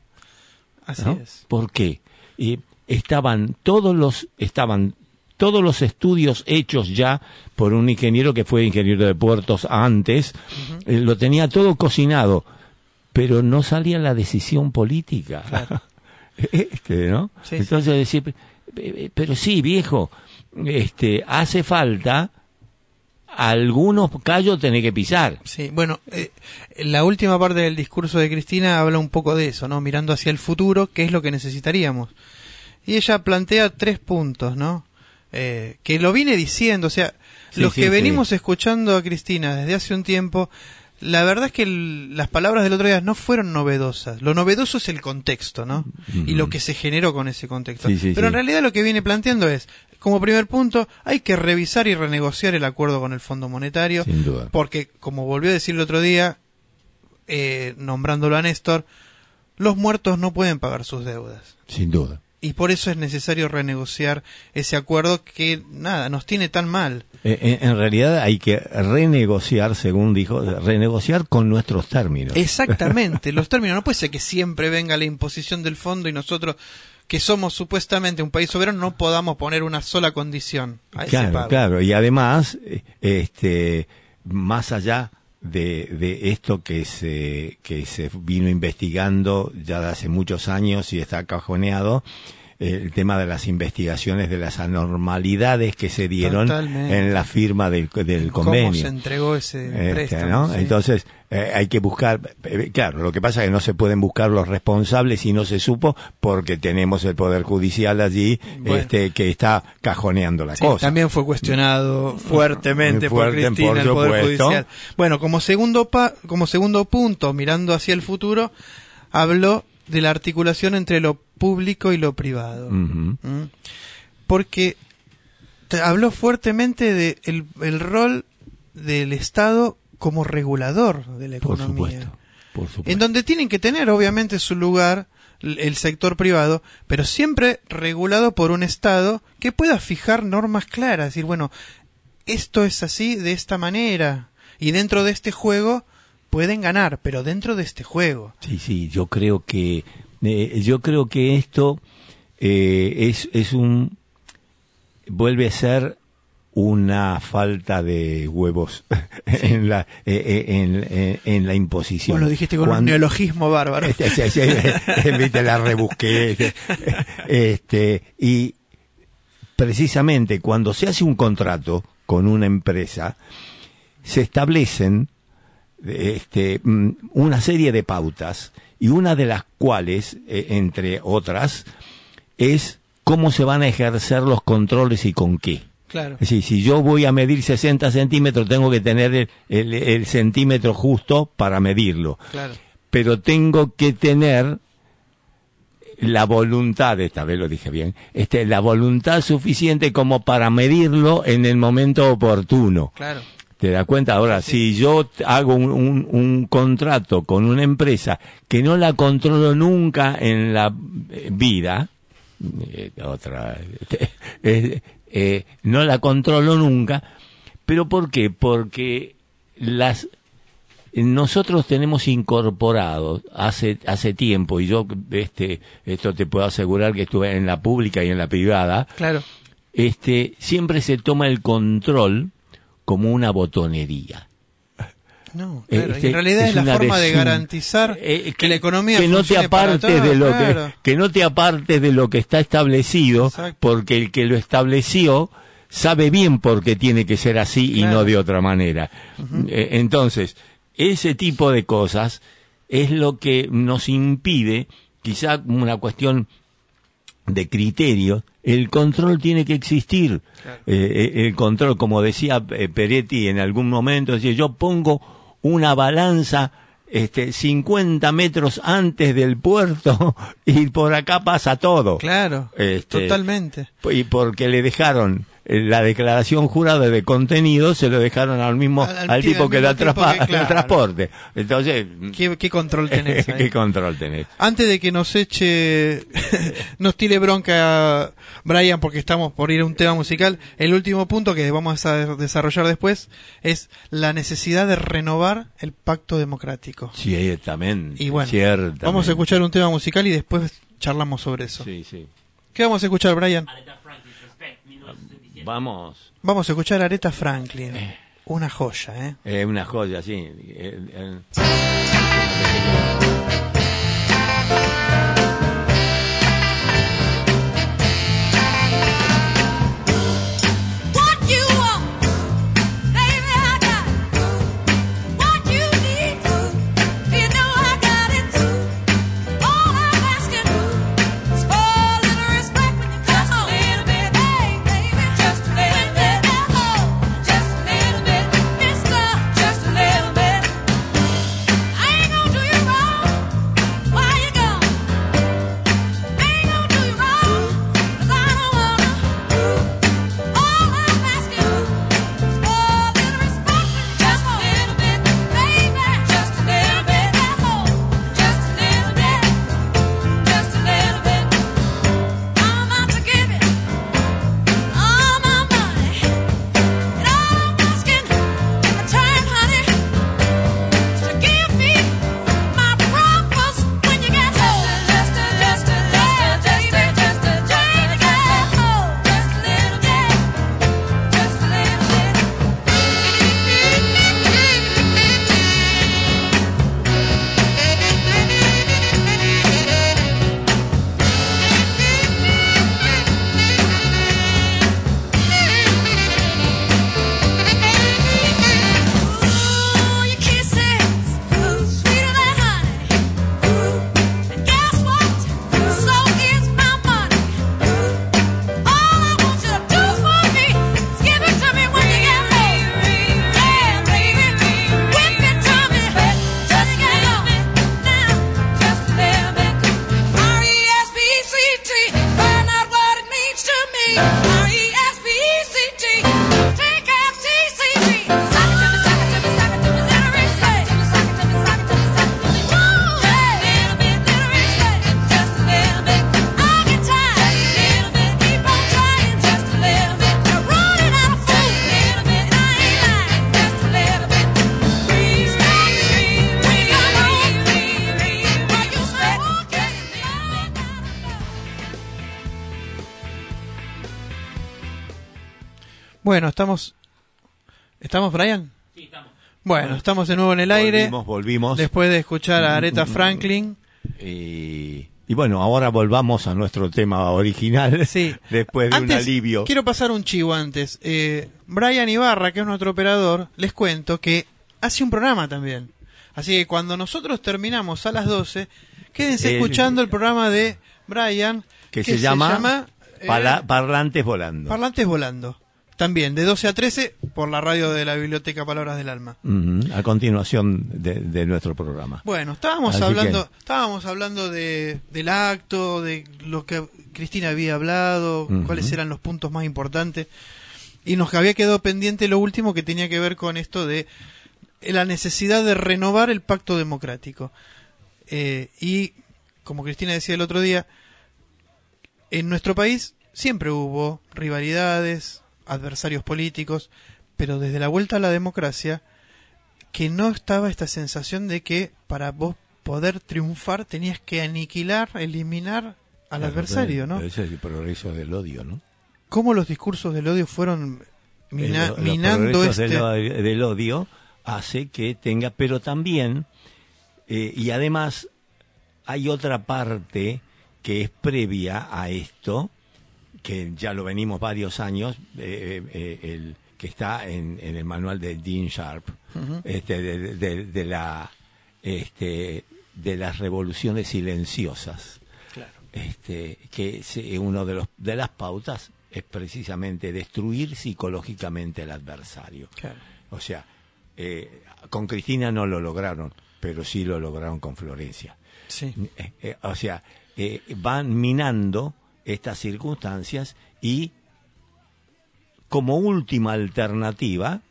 Así
¿no?
es.
¿Por qué? Y estaban todos los estaban todos los estudios hechos ya por un ingeniero que fue ingeniero de puertos antes, eh, lo tenía todo cocinado, pero no salía la decisión política. Este, ¿no?
Sí,
Entonces decir, "Pe- pe- pero sí, viejo, este, hace falta algunos callos tener que pisar.
Sí, bueno, eh, la última parte del discurso de Cristina habla un poco de eso, ¿no? Mirando hacia el futuro, ¿qué es lo que necesitaríamos? Y ella plantea tres puntos, ¿no? Eh, que lo viene diciendo, o sea,
Sí,
los
sí,
que
sí.
venimos escuchando a Cristina desde hace un tiempo, la verdad es que el- las palabras del otro día no fueron novedosas. Lo novedoso es el contexto, ¿no? Y lo que se generó con ese contexto.
Sí, sí,
Pero en realidad lo que viene planteando es, como primer punto, hay que revisar y renegociar el acuerdo con el Fondo Monetario.
Sin duda.
Porque, como volvió a decir el otro día, eh, nombrándolo a Néstor, los muertos no pueden pagar sus deudas.
Sin duda.
Y por eso es necesario renegociar ese acuerdo que, nada, nos tiene tan mal.
Eh, En, en realidad hay que renegociar, según dijo, renegociar con nuestros términos.
Exactamente, los términos. No puede ser que siempre venga la imposición del fondo y nosotros, que somos supuestamente un país soberano, no podamos poner una sola condición a ese
Claro,
pago.
claro. Y además, eh, este, más allá de, de esto que se, que se vino investigando ya de hace muchos años y está cajoneado, el tema de las investigaciones de las anormalidades que se dieron
Totalmente.
en la firma del, del
¿Cómo
convenio.
se entregó ese
Este? ¿no?
sí.
Entonces, eh, hay que buscar, eh, claro, lo que pasa es que no se pueden buscar los responsables y no se supo porque tenemos el Poder Judicial allí
Bueno.
este, que está cajoneando la
Sí,
cosa.
también fue cuestionado fuertemente
fuerte,
por Cristina
por
el Poder. Judicial. Bueno, como segundo pa- como segundo punto, mirando hacia el futuro, habló de la articulación entre lo público y lo privado. ¿Mm? Porque habló fuertemente de el, el rol del Estado como regulador de la
Por
economía.
supuesto, por supuesto.
En donde tienen que tener, obviamente, su lugar el sector privado, pero siempre regulado por un Estado que pueda fijar normas claras. Decir, bueno, esto es así, de esta manera. Y dentro de este juego pueden ganar, pero dentro de este juego.
Sí, sí, yo creo que eh, yo creo que esto eh, es es un vuelve a ser una falta de huevos en la eh, eh, en, en- en la imposición.
Bueno, lo dijiste con un neologismo bárbaro.
Este, viste, la rebusqué. este, Este, y precisamente cuando se hace un contrato con una empresa, se establecen este, mm, una serie de pautas y una de las cuales, eh, entre otras, es cómo se van a ejercer los controles y con qué.
Claro.
Es decir, si yo voy a medir 60 centímetros, tengo que tener el, el- el centímetro justo para medirlo.
Claro.
Pero tengo que tener la voluntad, esta vez lo dije bien, este, la voluntad suficiente como para medirlo en el momento oportuno.
Claro.
¿Te das cuenta? Ahora, si yo hago un, un- un contrato con una empresa que no la controlo nunca en la eh, vida, eh, otra, eh, eh, no la controlo nunca, pero ¿por qué? Porque las nosotros tenemos incorporado hace hace tiempo y yo este esto te puedo asegurar que estuve en la pública y en la privada
Claro.
este siempre se toma el control como una botonería
No, claro.
Este,
en realidad es, la
una
forma de garantizar
eh,
que, la economía
que no te apartes de lo
claro.
que que no te apartes de lo que está establecido
Exacto.
porque el que lo estableció sabe bien por qué tiene que ser así y no de otra manera Eh, entonces ese tipo de cosas es lo que nos impide quizá una cuestión de criterio, el control tiene que existir. Eh, eh, el control, como decía eh, Peretti en algún momento, decía, yo pongo una balanza este, 50 metros antes del puerto y por acá pasa todo.
Claro,
Este,
totalmente.
Y porque le dejaron la declaración jurada de contenido, se lo dejaron al mismo,
Al-
al,
al ti-
tipo que
que, claro.
transporte. Entonces,
¿Qué, qué control tenés ahí?
¿qué control tenés?
Antes de que nos eche, nos tire bronca Brian porque estamos por ir a un tema musical, el último punto que vamos a desarrollar después es la necesidad de renovar el pacto democrático.
Ciertamente.
Y bueno,
ciertamente.
vamos a escuchar un tema musical y después charlamos sobre eso.
Sí, sí.
¿Qué vamos a escuchar, Brian?
Aretha Franklin, Respect, 1967.
Vamos.
Vamos a escuchar a Aretha Franklin. Una joya, ¿eh?
Es una joya, sí. Eh, eh,
estamos. ¿Estamos, Brian?
Sí, estamos.
Bueno, estamos de nuevo en el aire.
Volvimos, volvimos.
Después de escuchar a Aretha Franklin.
Y, y bueno, ahora volvamos a nuestro tema original.
Sí.
Después de un
Antes,
alivio.
Quiero pasar un chivo antes. Eh, Brian Ibarra, que es nuestro operador, les cuento que hace un programa también. Así que cuando nosotros terminamos a las 12, quédense
Eh,
escuchando el programa de Brian.
que se llama,
eh,
Parlantes Volando.
Parlantes Volando. También, de 12 a 13, por la radio de la Biblioteca Palabras del Alma.
A continuación de, de nuestro programa.
Bueno, estábamos
Así
hablando, estábamos hablando de, del acto, de lo que Cristina había hablado, cuáles eran los puntos más importantes. Y nos había quedado pendiente lo último que tenía que ver con esto de la necesidad de renovar el pacto democrático. Eh, y, como Cristina decía el otro día, en nuestro país siempre hubo rivalidades, adversarios políticos, pero desde la vuelta a la democracia, que no estaba esta sensación de que para vos poder triunfar tenías que aniquilar, eliminar al
Claro,
adversario, ¿no?
Ese es el progreso del odio, ¿no?
Cómo los discursos del odio fueron mina-
El-
minando este...
del, del odio hace que tenga, pero también, eh, y además hay otra parte que es previa a esto, que ya lo venimos varios años, eh, eh, el que está en, en el manual de Dean Sharp, este, de, de- de la, este, de las revoluciones silenciosas
Claro.
este, que es eh, uno de los de las pautas es precisamente destruir psicológicamente al adversario.
Claro.
O sea, eh, con Cristina no lo lograron, pero sí lo lograron con Florencia.
Sí.
Eh, eh, o sea, eh, van minando estas circunstancias y como última alternativa,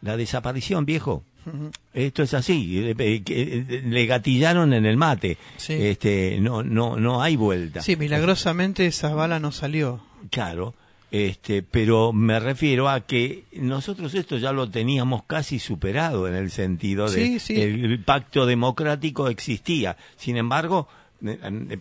la desaparición, viejo. Esto es así, eh, eh, que, eh, le gatillaron en el mate.
Sí.
Este, no, no, no hay vuelta.
Sí, milagrosamente esa bala no salió.
Claro, este, pero me refiero a que nosotros esto ya lo teníamos casi superado en el sentido de
Sí, sí.
el pacto democrático existía. Sin embargo,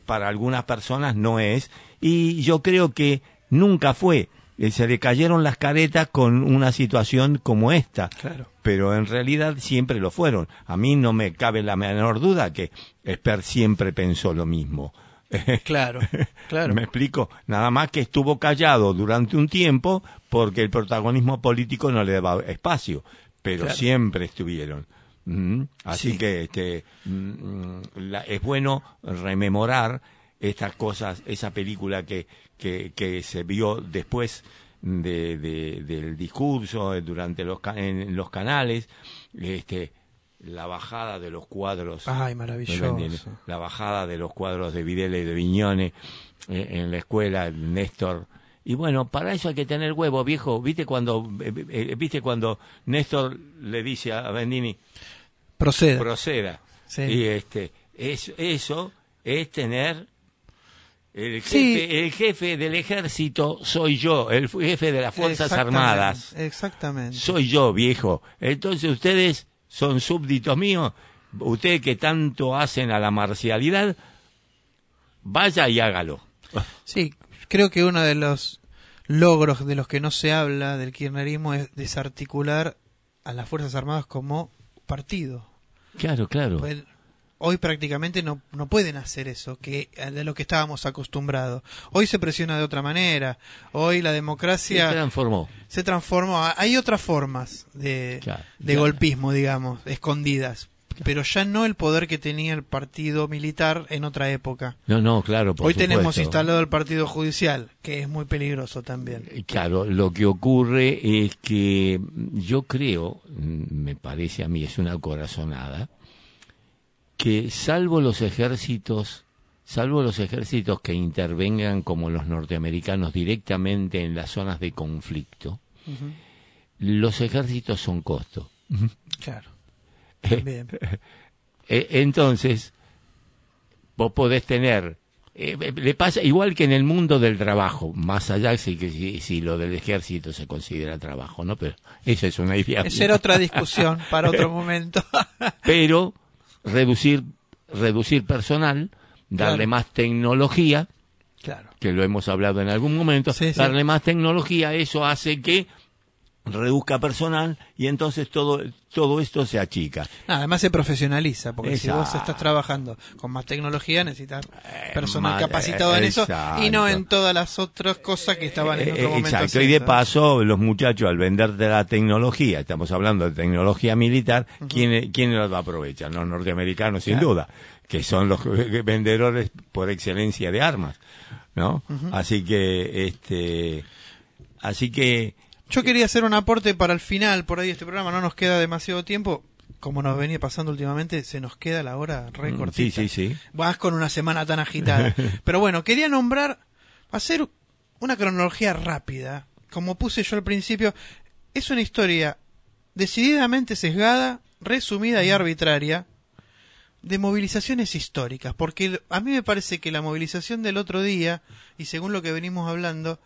para algunas personas no es. Y yo creo que nunca fue. Eh, Se le cayeron las caretas con una situación como esta.
Claro.
Pero en realidad siempre lo fueron. A mí no me cabe la menor duda que Esper siempre pensó lo mismo.
Claro, claro.
Me explico. Nada más que estuvo callado durante un tiempo porque el protagonismo político no le daba espacio, pero
Claro.
siempre estuvieron. Mm, Así
Sí.
que este, mm, la- es bueno rememorar estas cosas, esa película que, que, que se vio después de, de- del discurso eh, durante los, en los canales, este, la bajada de los cuadros
Ay,
¿Me
maravilloso.
La bajada de los cuadros de Videla y de Viñone eh, en la escuela, Néstor. Y bueno, para eso hay que tener huevo, viejo. ¿Viste cuando, eh, eh, ¿viste cuando Néstor le dice a Bendini,
Proceda.
proceda?
Sí.
Y este, es, eso es tener el jefe,
Sí.
el jefe del ejército soy yo, el jefe de las Fuerzas
Exactamente,
Armadas.
Exactamente.
Soy yo, viejo. Entonces ustedes son súbditos míos. Ustedes que tanto hacen a la marcialidad, vaya y hágalo.
Sí, creo que uno de los logros de los que no se habla del kirchnerismo es desarticular a las Fuerzas Armadas como partido.
Claro, claro.
Pues, Hoy prácticamente no, no pueden hacer eso, que de lo que estábamos acostumbrados. Hoy se presiona de otra manera. Hoy la
Se
democracia
transformó.
se transformó. Hay otras formas de,
Claro.
de
Ya.
golpismo, digamos, escondidas. Pero ya no el poder que tenía el partido militar en otra época.
No, no, claro. por
Hoy tenemos instalado el partido judicial, que es muy peligroso también.
Eh, Claro, lo que ocurre es que yo creo, mm, me parece a mí, es una corazonada, que salvo los ejércitos, salvo los ejércitos que intervengan como los norteamericanos directamente en las zonas de conflicto, los ejércitos son costo.
Claro.
Eh,
Bien.
eh, entonces, vos podés tener, eh, eh, le pasa igual que en el mundo del trabajo, más allá si, que si, si lo del ejército se considera trabajo, ¿no? Pero eso es una idea.
Esa era otra discusión para otro momento.
Pero reducir, reducir personal, darle
Claro.
más tecnología,
claro.
que lo hemos hablado en algún momento,
Sí, sí.
darle más tecnología, eso hace que reduzca personal y entonces todo, todo esto se achica.
Además se profesionaliza, porque si vos estás trabajando con más tecnología necesitas personal
más-
capacitado en eso y no en todas las otras cosas que estaban en otro
Eh,
momento.
Exacto, y de paso, los muchachos al venderte la tecnología, estamos hablando de tecnología militar, ¿quién, quién los va a aprovechar? Los norteamericanos, sin duda, que son los vendedores por excelencia de armas, ¿no? Así que, este, así que,
Yo quería hacer un aporte para el final, por ahí este programa no nos queda demasiado tiempo. Como nos venía pasando últimamente, se nos queda la hora re
Mm, sí, sí, sí.
Vas con una semana tan agitada. Pero bueno, quería nombrar, hacer una cronología rápida. Como puse yo al principio, es una historia decididamente sesgada, resumida y arbitraria de movilizaciones históricas. Porque a mí me parece que la movilización del otro día, y según lo que venimos hablando,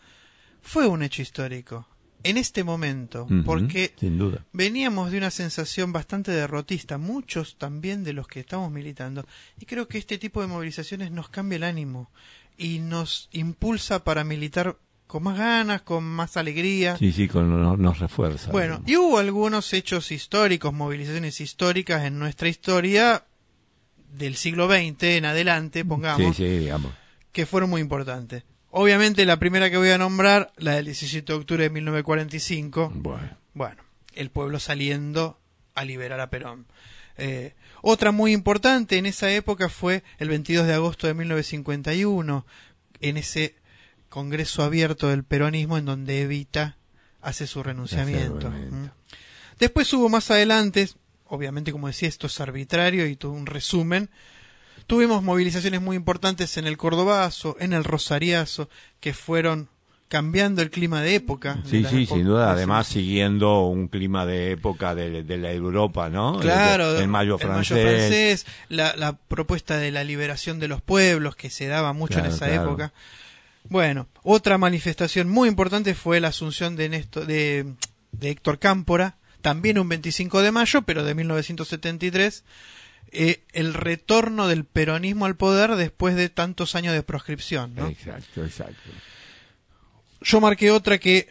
fue un hecho histórico. En este momento, porque
sin duda.
Veníamos de una sensación bastante derrotista, muchos también de los que estamos militando, y creo que este tipo de movilizaciones nos cambia el ánimo y nos impulsa para militar con más ganas, con más alegría.
Sí, sí, con, nos, nos refuerza.
Bueno, y hubo algunos hechos históricos, movilizaciones históricas en nuestra historia del siglo XX en adelante,
sí,
pongamos,
sí, digamos.
que fueron muy importantes. Obviamente la primera que voy a nombrar, la del 17 de octubre de 1945,
Bueno.
bueno, el pueblo saliendo a liberar a Perón. Eh, otra muy importante en esa época fue el 22 de agosto de 1951, en ese Congreso abierto del peronismo en donde Evita hace su renunciamiento. ¿Mm? Después hubo más adelante, obviamente como decía, esto es arbitrario y tuvo un resumen, tuvimos movilizaciones muy importantes en el Cordobazo, en el Rosariazo, que fueron cambiando el clima de época.
Sí, sí, sin duda. Además, siguiendo un clima de época de, de la Europa, ¿no?
Claro,
El, el mayo francés.
francés, la, la propuesta de la liberación de los pueblos que se daba mucho en esa
claro.
época. Bueno, otra manifestación muy importante fue la asunción de, Néstor- de, de Héctor Cámpora, también un 25 de mayo, pero de 1973, eh, el retorno del peronismo al poder después de tantos años de proscripción. ¿no?
Exacto, exacto.
Yo marqué otra que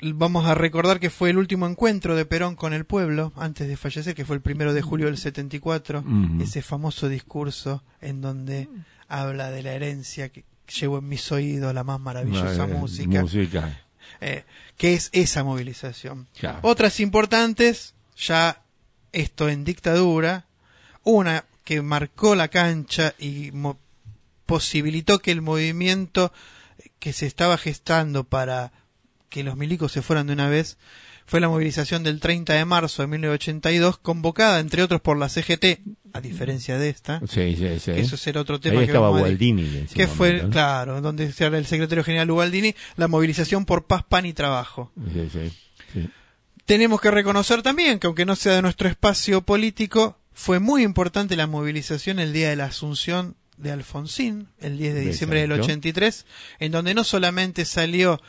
vamos a recordar que fue el último encuentro de Perón con el pueblo antes de fallecer, que fue el primero de julio del 74,
Ujú.
ese famoso discurso en donde habla de la herencia que llevo en mis oídos, la más maravillosa música,
música.
eh, que es esa movilización.
Claro.
Otras importantes, ya esto en dictadura, una que marcó la cancha y posibilitó que el movimiento que se estaba gestando para que los milicos se fueran de una vez fue la movilización del 30 de marzo de 1982, convocada entre otros por la CGT, a diferencia de esta,
Sí, sí, sí.
eso será otro tema
Ahí
que
estaba ese
que fue,
momento, ¿no?
claro, donde se habla el secretario general Ubaldini, la movilización por paz, pan y trabajo.
Sí, sí, sí.
Tenemos que reconocer también que aunque no sea de nuestro espacio político, fue muy importante la movilización el día de la Asunción de Alfonsín, el 10 de diciembre del
Exacto.
83, en donde no solamente salió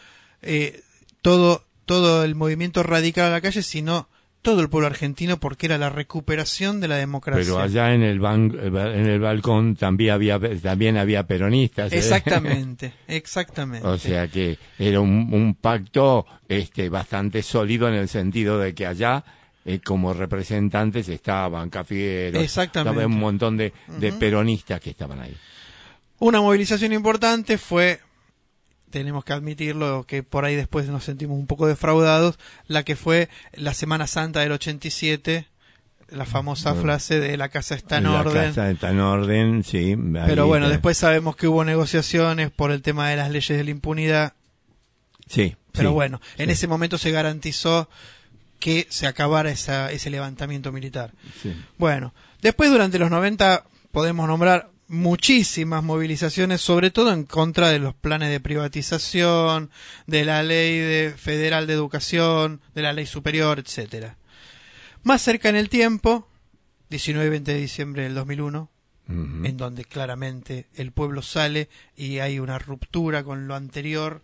eh, todo, todo el movimiento radical a la calle, sino todo el pueblo argentino porque era la recuperación de la democracia.
Pero allá en el ban- en el balcón también había también había peronistas. ¿eh?
Exactamente, exactamente.
o sea que era un, un pacto este bastante sólido en el sentido de que allá eh, como representantes estaban Cafiero,
Exactamente.
estaba un montón de, peronistas que estaban ahí.
Una movilización importante fue, tenemos que admitirlo, que por ahí después nos sentimos un poco defraudados, la que fue la Semana Santa del 87, la famosa frase de la casa está en
la
orden.
casa está en orden, sí.
Pero bueno,
está.
después sabemos que hubo negociaciones por el tema de las leyes de la impunidad.
Sí.
Pero
sí,
bueno, en ese momento se garantizó que se acabara esa, ese levantamiento militar.
sí.
Bueno, después durante los 90 podemos nombrar muchísimas movilizaciones, sobre todo en contra de los planes de privatización, de la ley de- federal de educación, de la ley superior, etcétera. Más cerca en el tiempo, 19 y 20 de diciembre del 2001,
Ujú.
en donde claramente el pueblo sale y hay una ruptura con lo anterior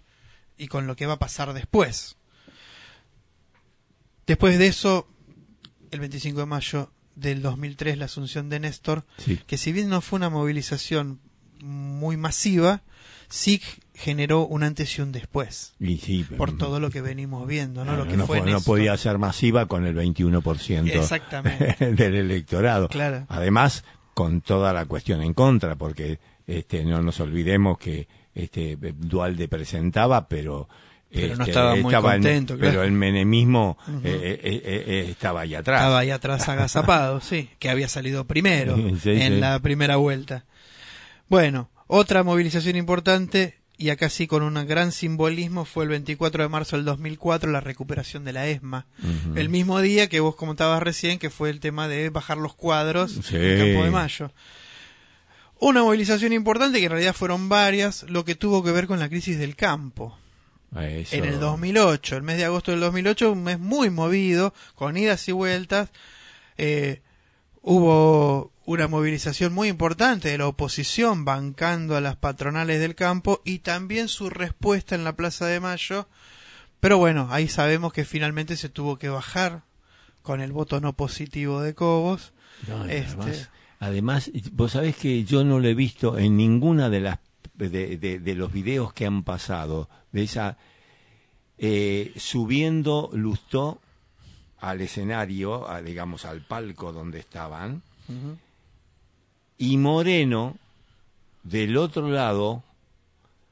y con lo que va a pasar después. Después de eso, el 25 de mayo del 2003, la asunción de Néstor,
Sí.
que si bien no fue una movilización muy masiva, sí generó un antes y un después,
Y sí,
por todo lo que venimos viendo, ¿no? Lo que
no,
fue
no podía ser masiva con el 21%
Exactamente.
del electorado.
Claro.
Además, con toda la cuestión en contra, porque este, no nos olvidemos que este, Dualde presentaba, pero,
Pero no
este,
estaba muy
en-
contento, claro.
Pero el menemismo eh, eh, eh, eh, estaba ahí atrás.
Estaba ahí atrás agazapado, sí, que había salido primero
Sí,
en
sí.
la primera vuelta. Bueno, otra movilización importante, y acá sí con un gran simbolismo, fue el 24 de marzo del 2004, la recuperación de la ESMA. El mismo día que vos comentabas recién, que fue el tema de bajar los cuadros
Sí.
en el Campo de Mayo. Una movilización importante, que en realidad fueron varias, lo que tuvo que ver con la crisis del campo.
Eso.
En el 2008, el mes de agosto del 2008, un mes muy movido, con idas y vueltas. Eh, hubo una movilización muy importante de la oposición bancando a las patronales del campo y también su respuesta en la Plaza de Mayo. Pero bueno, ahí sabemos que finalmente se tuvo que bajar con el voto no positivo de Cobos.
No, y
Este-
además, además, vos sabés que yo no lo he visto en ninguna de las de, de- de los videos que han pasado de esa eh, subiendo Lustó al escenario, a, digamos al palco donde estaban, y Moreno del otro lado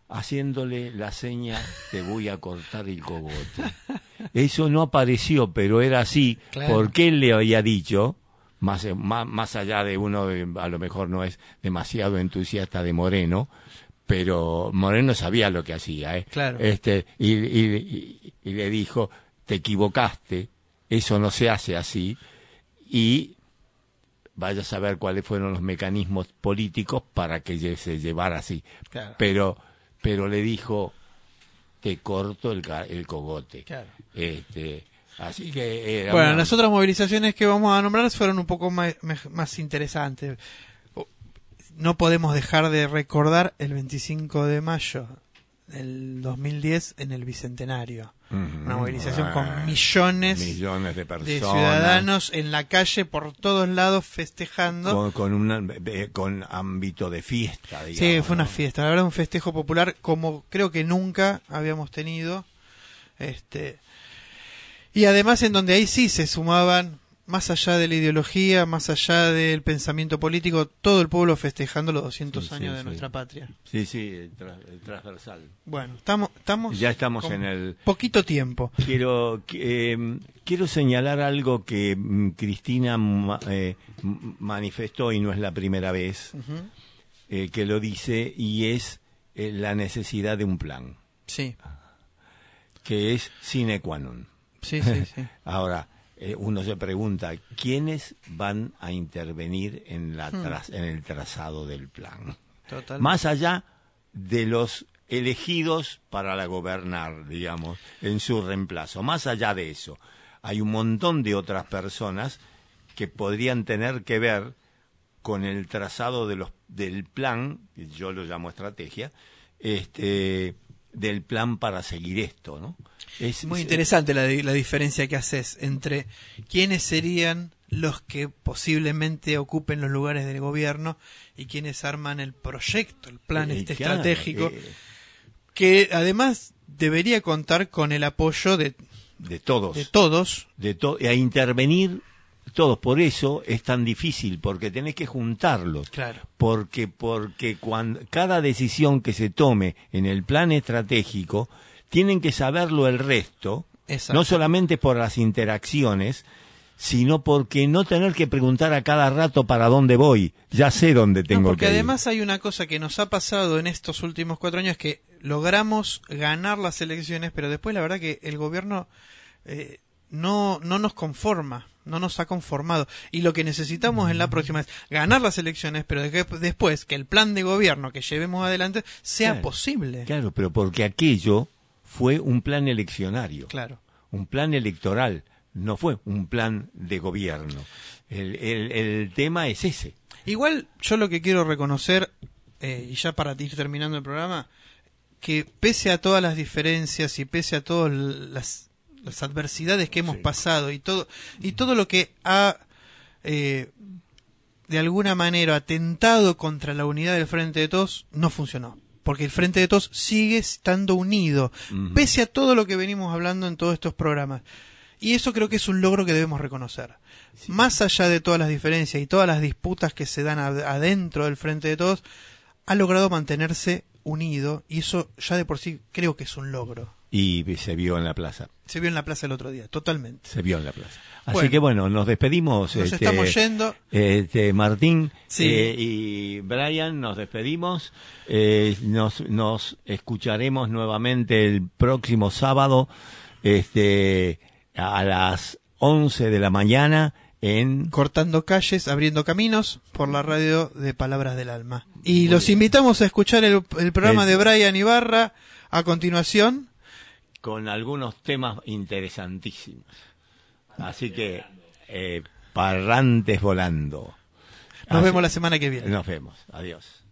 haciéndole la seña te voy a cortar el cogote. Eso no apareció, pero era así,
Claro.
porque él le había dicho, más, más, más allá de uno, de- a lo mejor no es demasiado entusiasta de Moreno, pero Moreno sabía lo que hacía, ¿eh?
Claro.
Este, y, y- y- y le dijo, te equivocaste, eso no se hace así, y vaya a saber cuáles fueron los mecanismos políticos para que se llevara así.
Claro.
Pero, pero le dijo, te corto el, el cogote.
Claro.
Este, así que era
Bueno,
una-
las otras movilizaciones que vamos a nombrar fueron un poco más, más interesantes. No podemos dejar de recordar el 25 de mayo del 2010 en el Bicentenario. Una movilización
Ah,
con millones,
millones de
de
personas.
ciudadanos en la calle por todos lados festejando.
Con, con, una- eh, con ámbito de fiesta, digamos.
Sí, fue una fiesta, la verdad un festejo popular como creo que nunca habíamos tenido. Este y además en donde ahí sí se sumaban más allá de la ideología, más allá del pensamiento político, todo el pueblo festejando los 200
Sí, sí,
años de
sí.
nuestra patria.
Sí, sí, el, tra- el transversal.
Bueno, estamos estamos
Ya estamos
con
en el...
poquito tiempo.
Quiero, eh, quiero señalar algo que mm, Cristina ma- eh, manifestó y no es la primera vez eh, que lo dice y es eh, la necesidad de un plan,
Sí,
que es sine qua non.
sí, sí, sí.
Ahora, eh, uno se pregunta, ¿quiénes van a intervenir en, la
Hmm.
en el trazado del plan?
Total.
Más allá de los elegidos para la gobernar, digamos, en su reemplazo. Más allá de eso, hay un montón de otras personas que podrían tener que ver con el trazado de los, del plan, yo lo llamo estrategia, este, del plan para seguir esto, ¿no? Es
Muy interesante la, di- la diferencia que haces entre quiénes serían los que posiblemente ocupen los lugares del gobierno y quienes arman el proyecto, el plan
Eh,
este
claro,
estratégico,
eh,
que además debería contar con el apoyo de,
de todos.
de todos.
de to- a intervenir todos. Por eso es tan difícil, porque tenés que juntarlos.
Claro.
Porque, porque cuando, cada decisión que se tome en el plan estratégico, tienen que saberlo el resto,
Exacto.
no solamente por las interacciones, sino porque no tener que preguntar a cada rato para dónde voy. Ya sé dónde
No,
tengo
porque
que ir.
además hay una cosa que nos ha pasado en estos últimos cuatro años que logramos ganar las elecciones, pero después la verdad que el gobierno eh, no, no nos conforma, no nos ha conformado. Y lo que necesitamos en la próxima es ganar las elecciones, pero de después que el plan de gobierno que llevemos adelante sea
Claro.
posible.
Claro, pero porque aquello fue un plan eleccionario.
Claro.
un plan electoral, no fue un plan de gobierno. El, el- el tema es ese.
Igual yo lo que quiero reconocer, eh, y ya para ir terminando el programa, que pese a todas las diferencias y pese a todas las, las adversidades que hemos pasado y todo, y todo lo que ha eh, de alguna manera atentado contra la unidad del Frente de Todos, no funcionó. Porque el Frente de Todos sigue estando unido, pese a todo lo que venimos hablando en todos estos programas. Y eso creo que es un logro que debemos reconocer. Más allá de todas las diferencias y todas las disputas que se dan ad- adentro del Frente de Todos, ha logrado mantenerse unido y eso ya de por sí creo que es un logro.
Y se vio en la plaza.
Se vio en la plaza el otro día, totalmente.
Se vio en la plaza. Así
Bueno.
que bueno, nos despedimos.
Nos
este,
estamos yendo.
este, Martín
Sí.
eh, y Brian, nos despedimos. Eh, nos, nos escucharemos nuevamente el próximo sábado este, a las 11 de la mañana en...
Cortando calles, abriendo caminos por la radio de Palabras del Alma. Y los invitamos a escuchar el, el programa
El-
de Brian Ibarra a continuación.
Con algunos temas interesantísimos. Así que, eh, parrantes volando.
Nos
Así-
vemos la semana que viene.
Nos vemos. Adiós.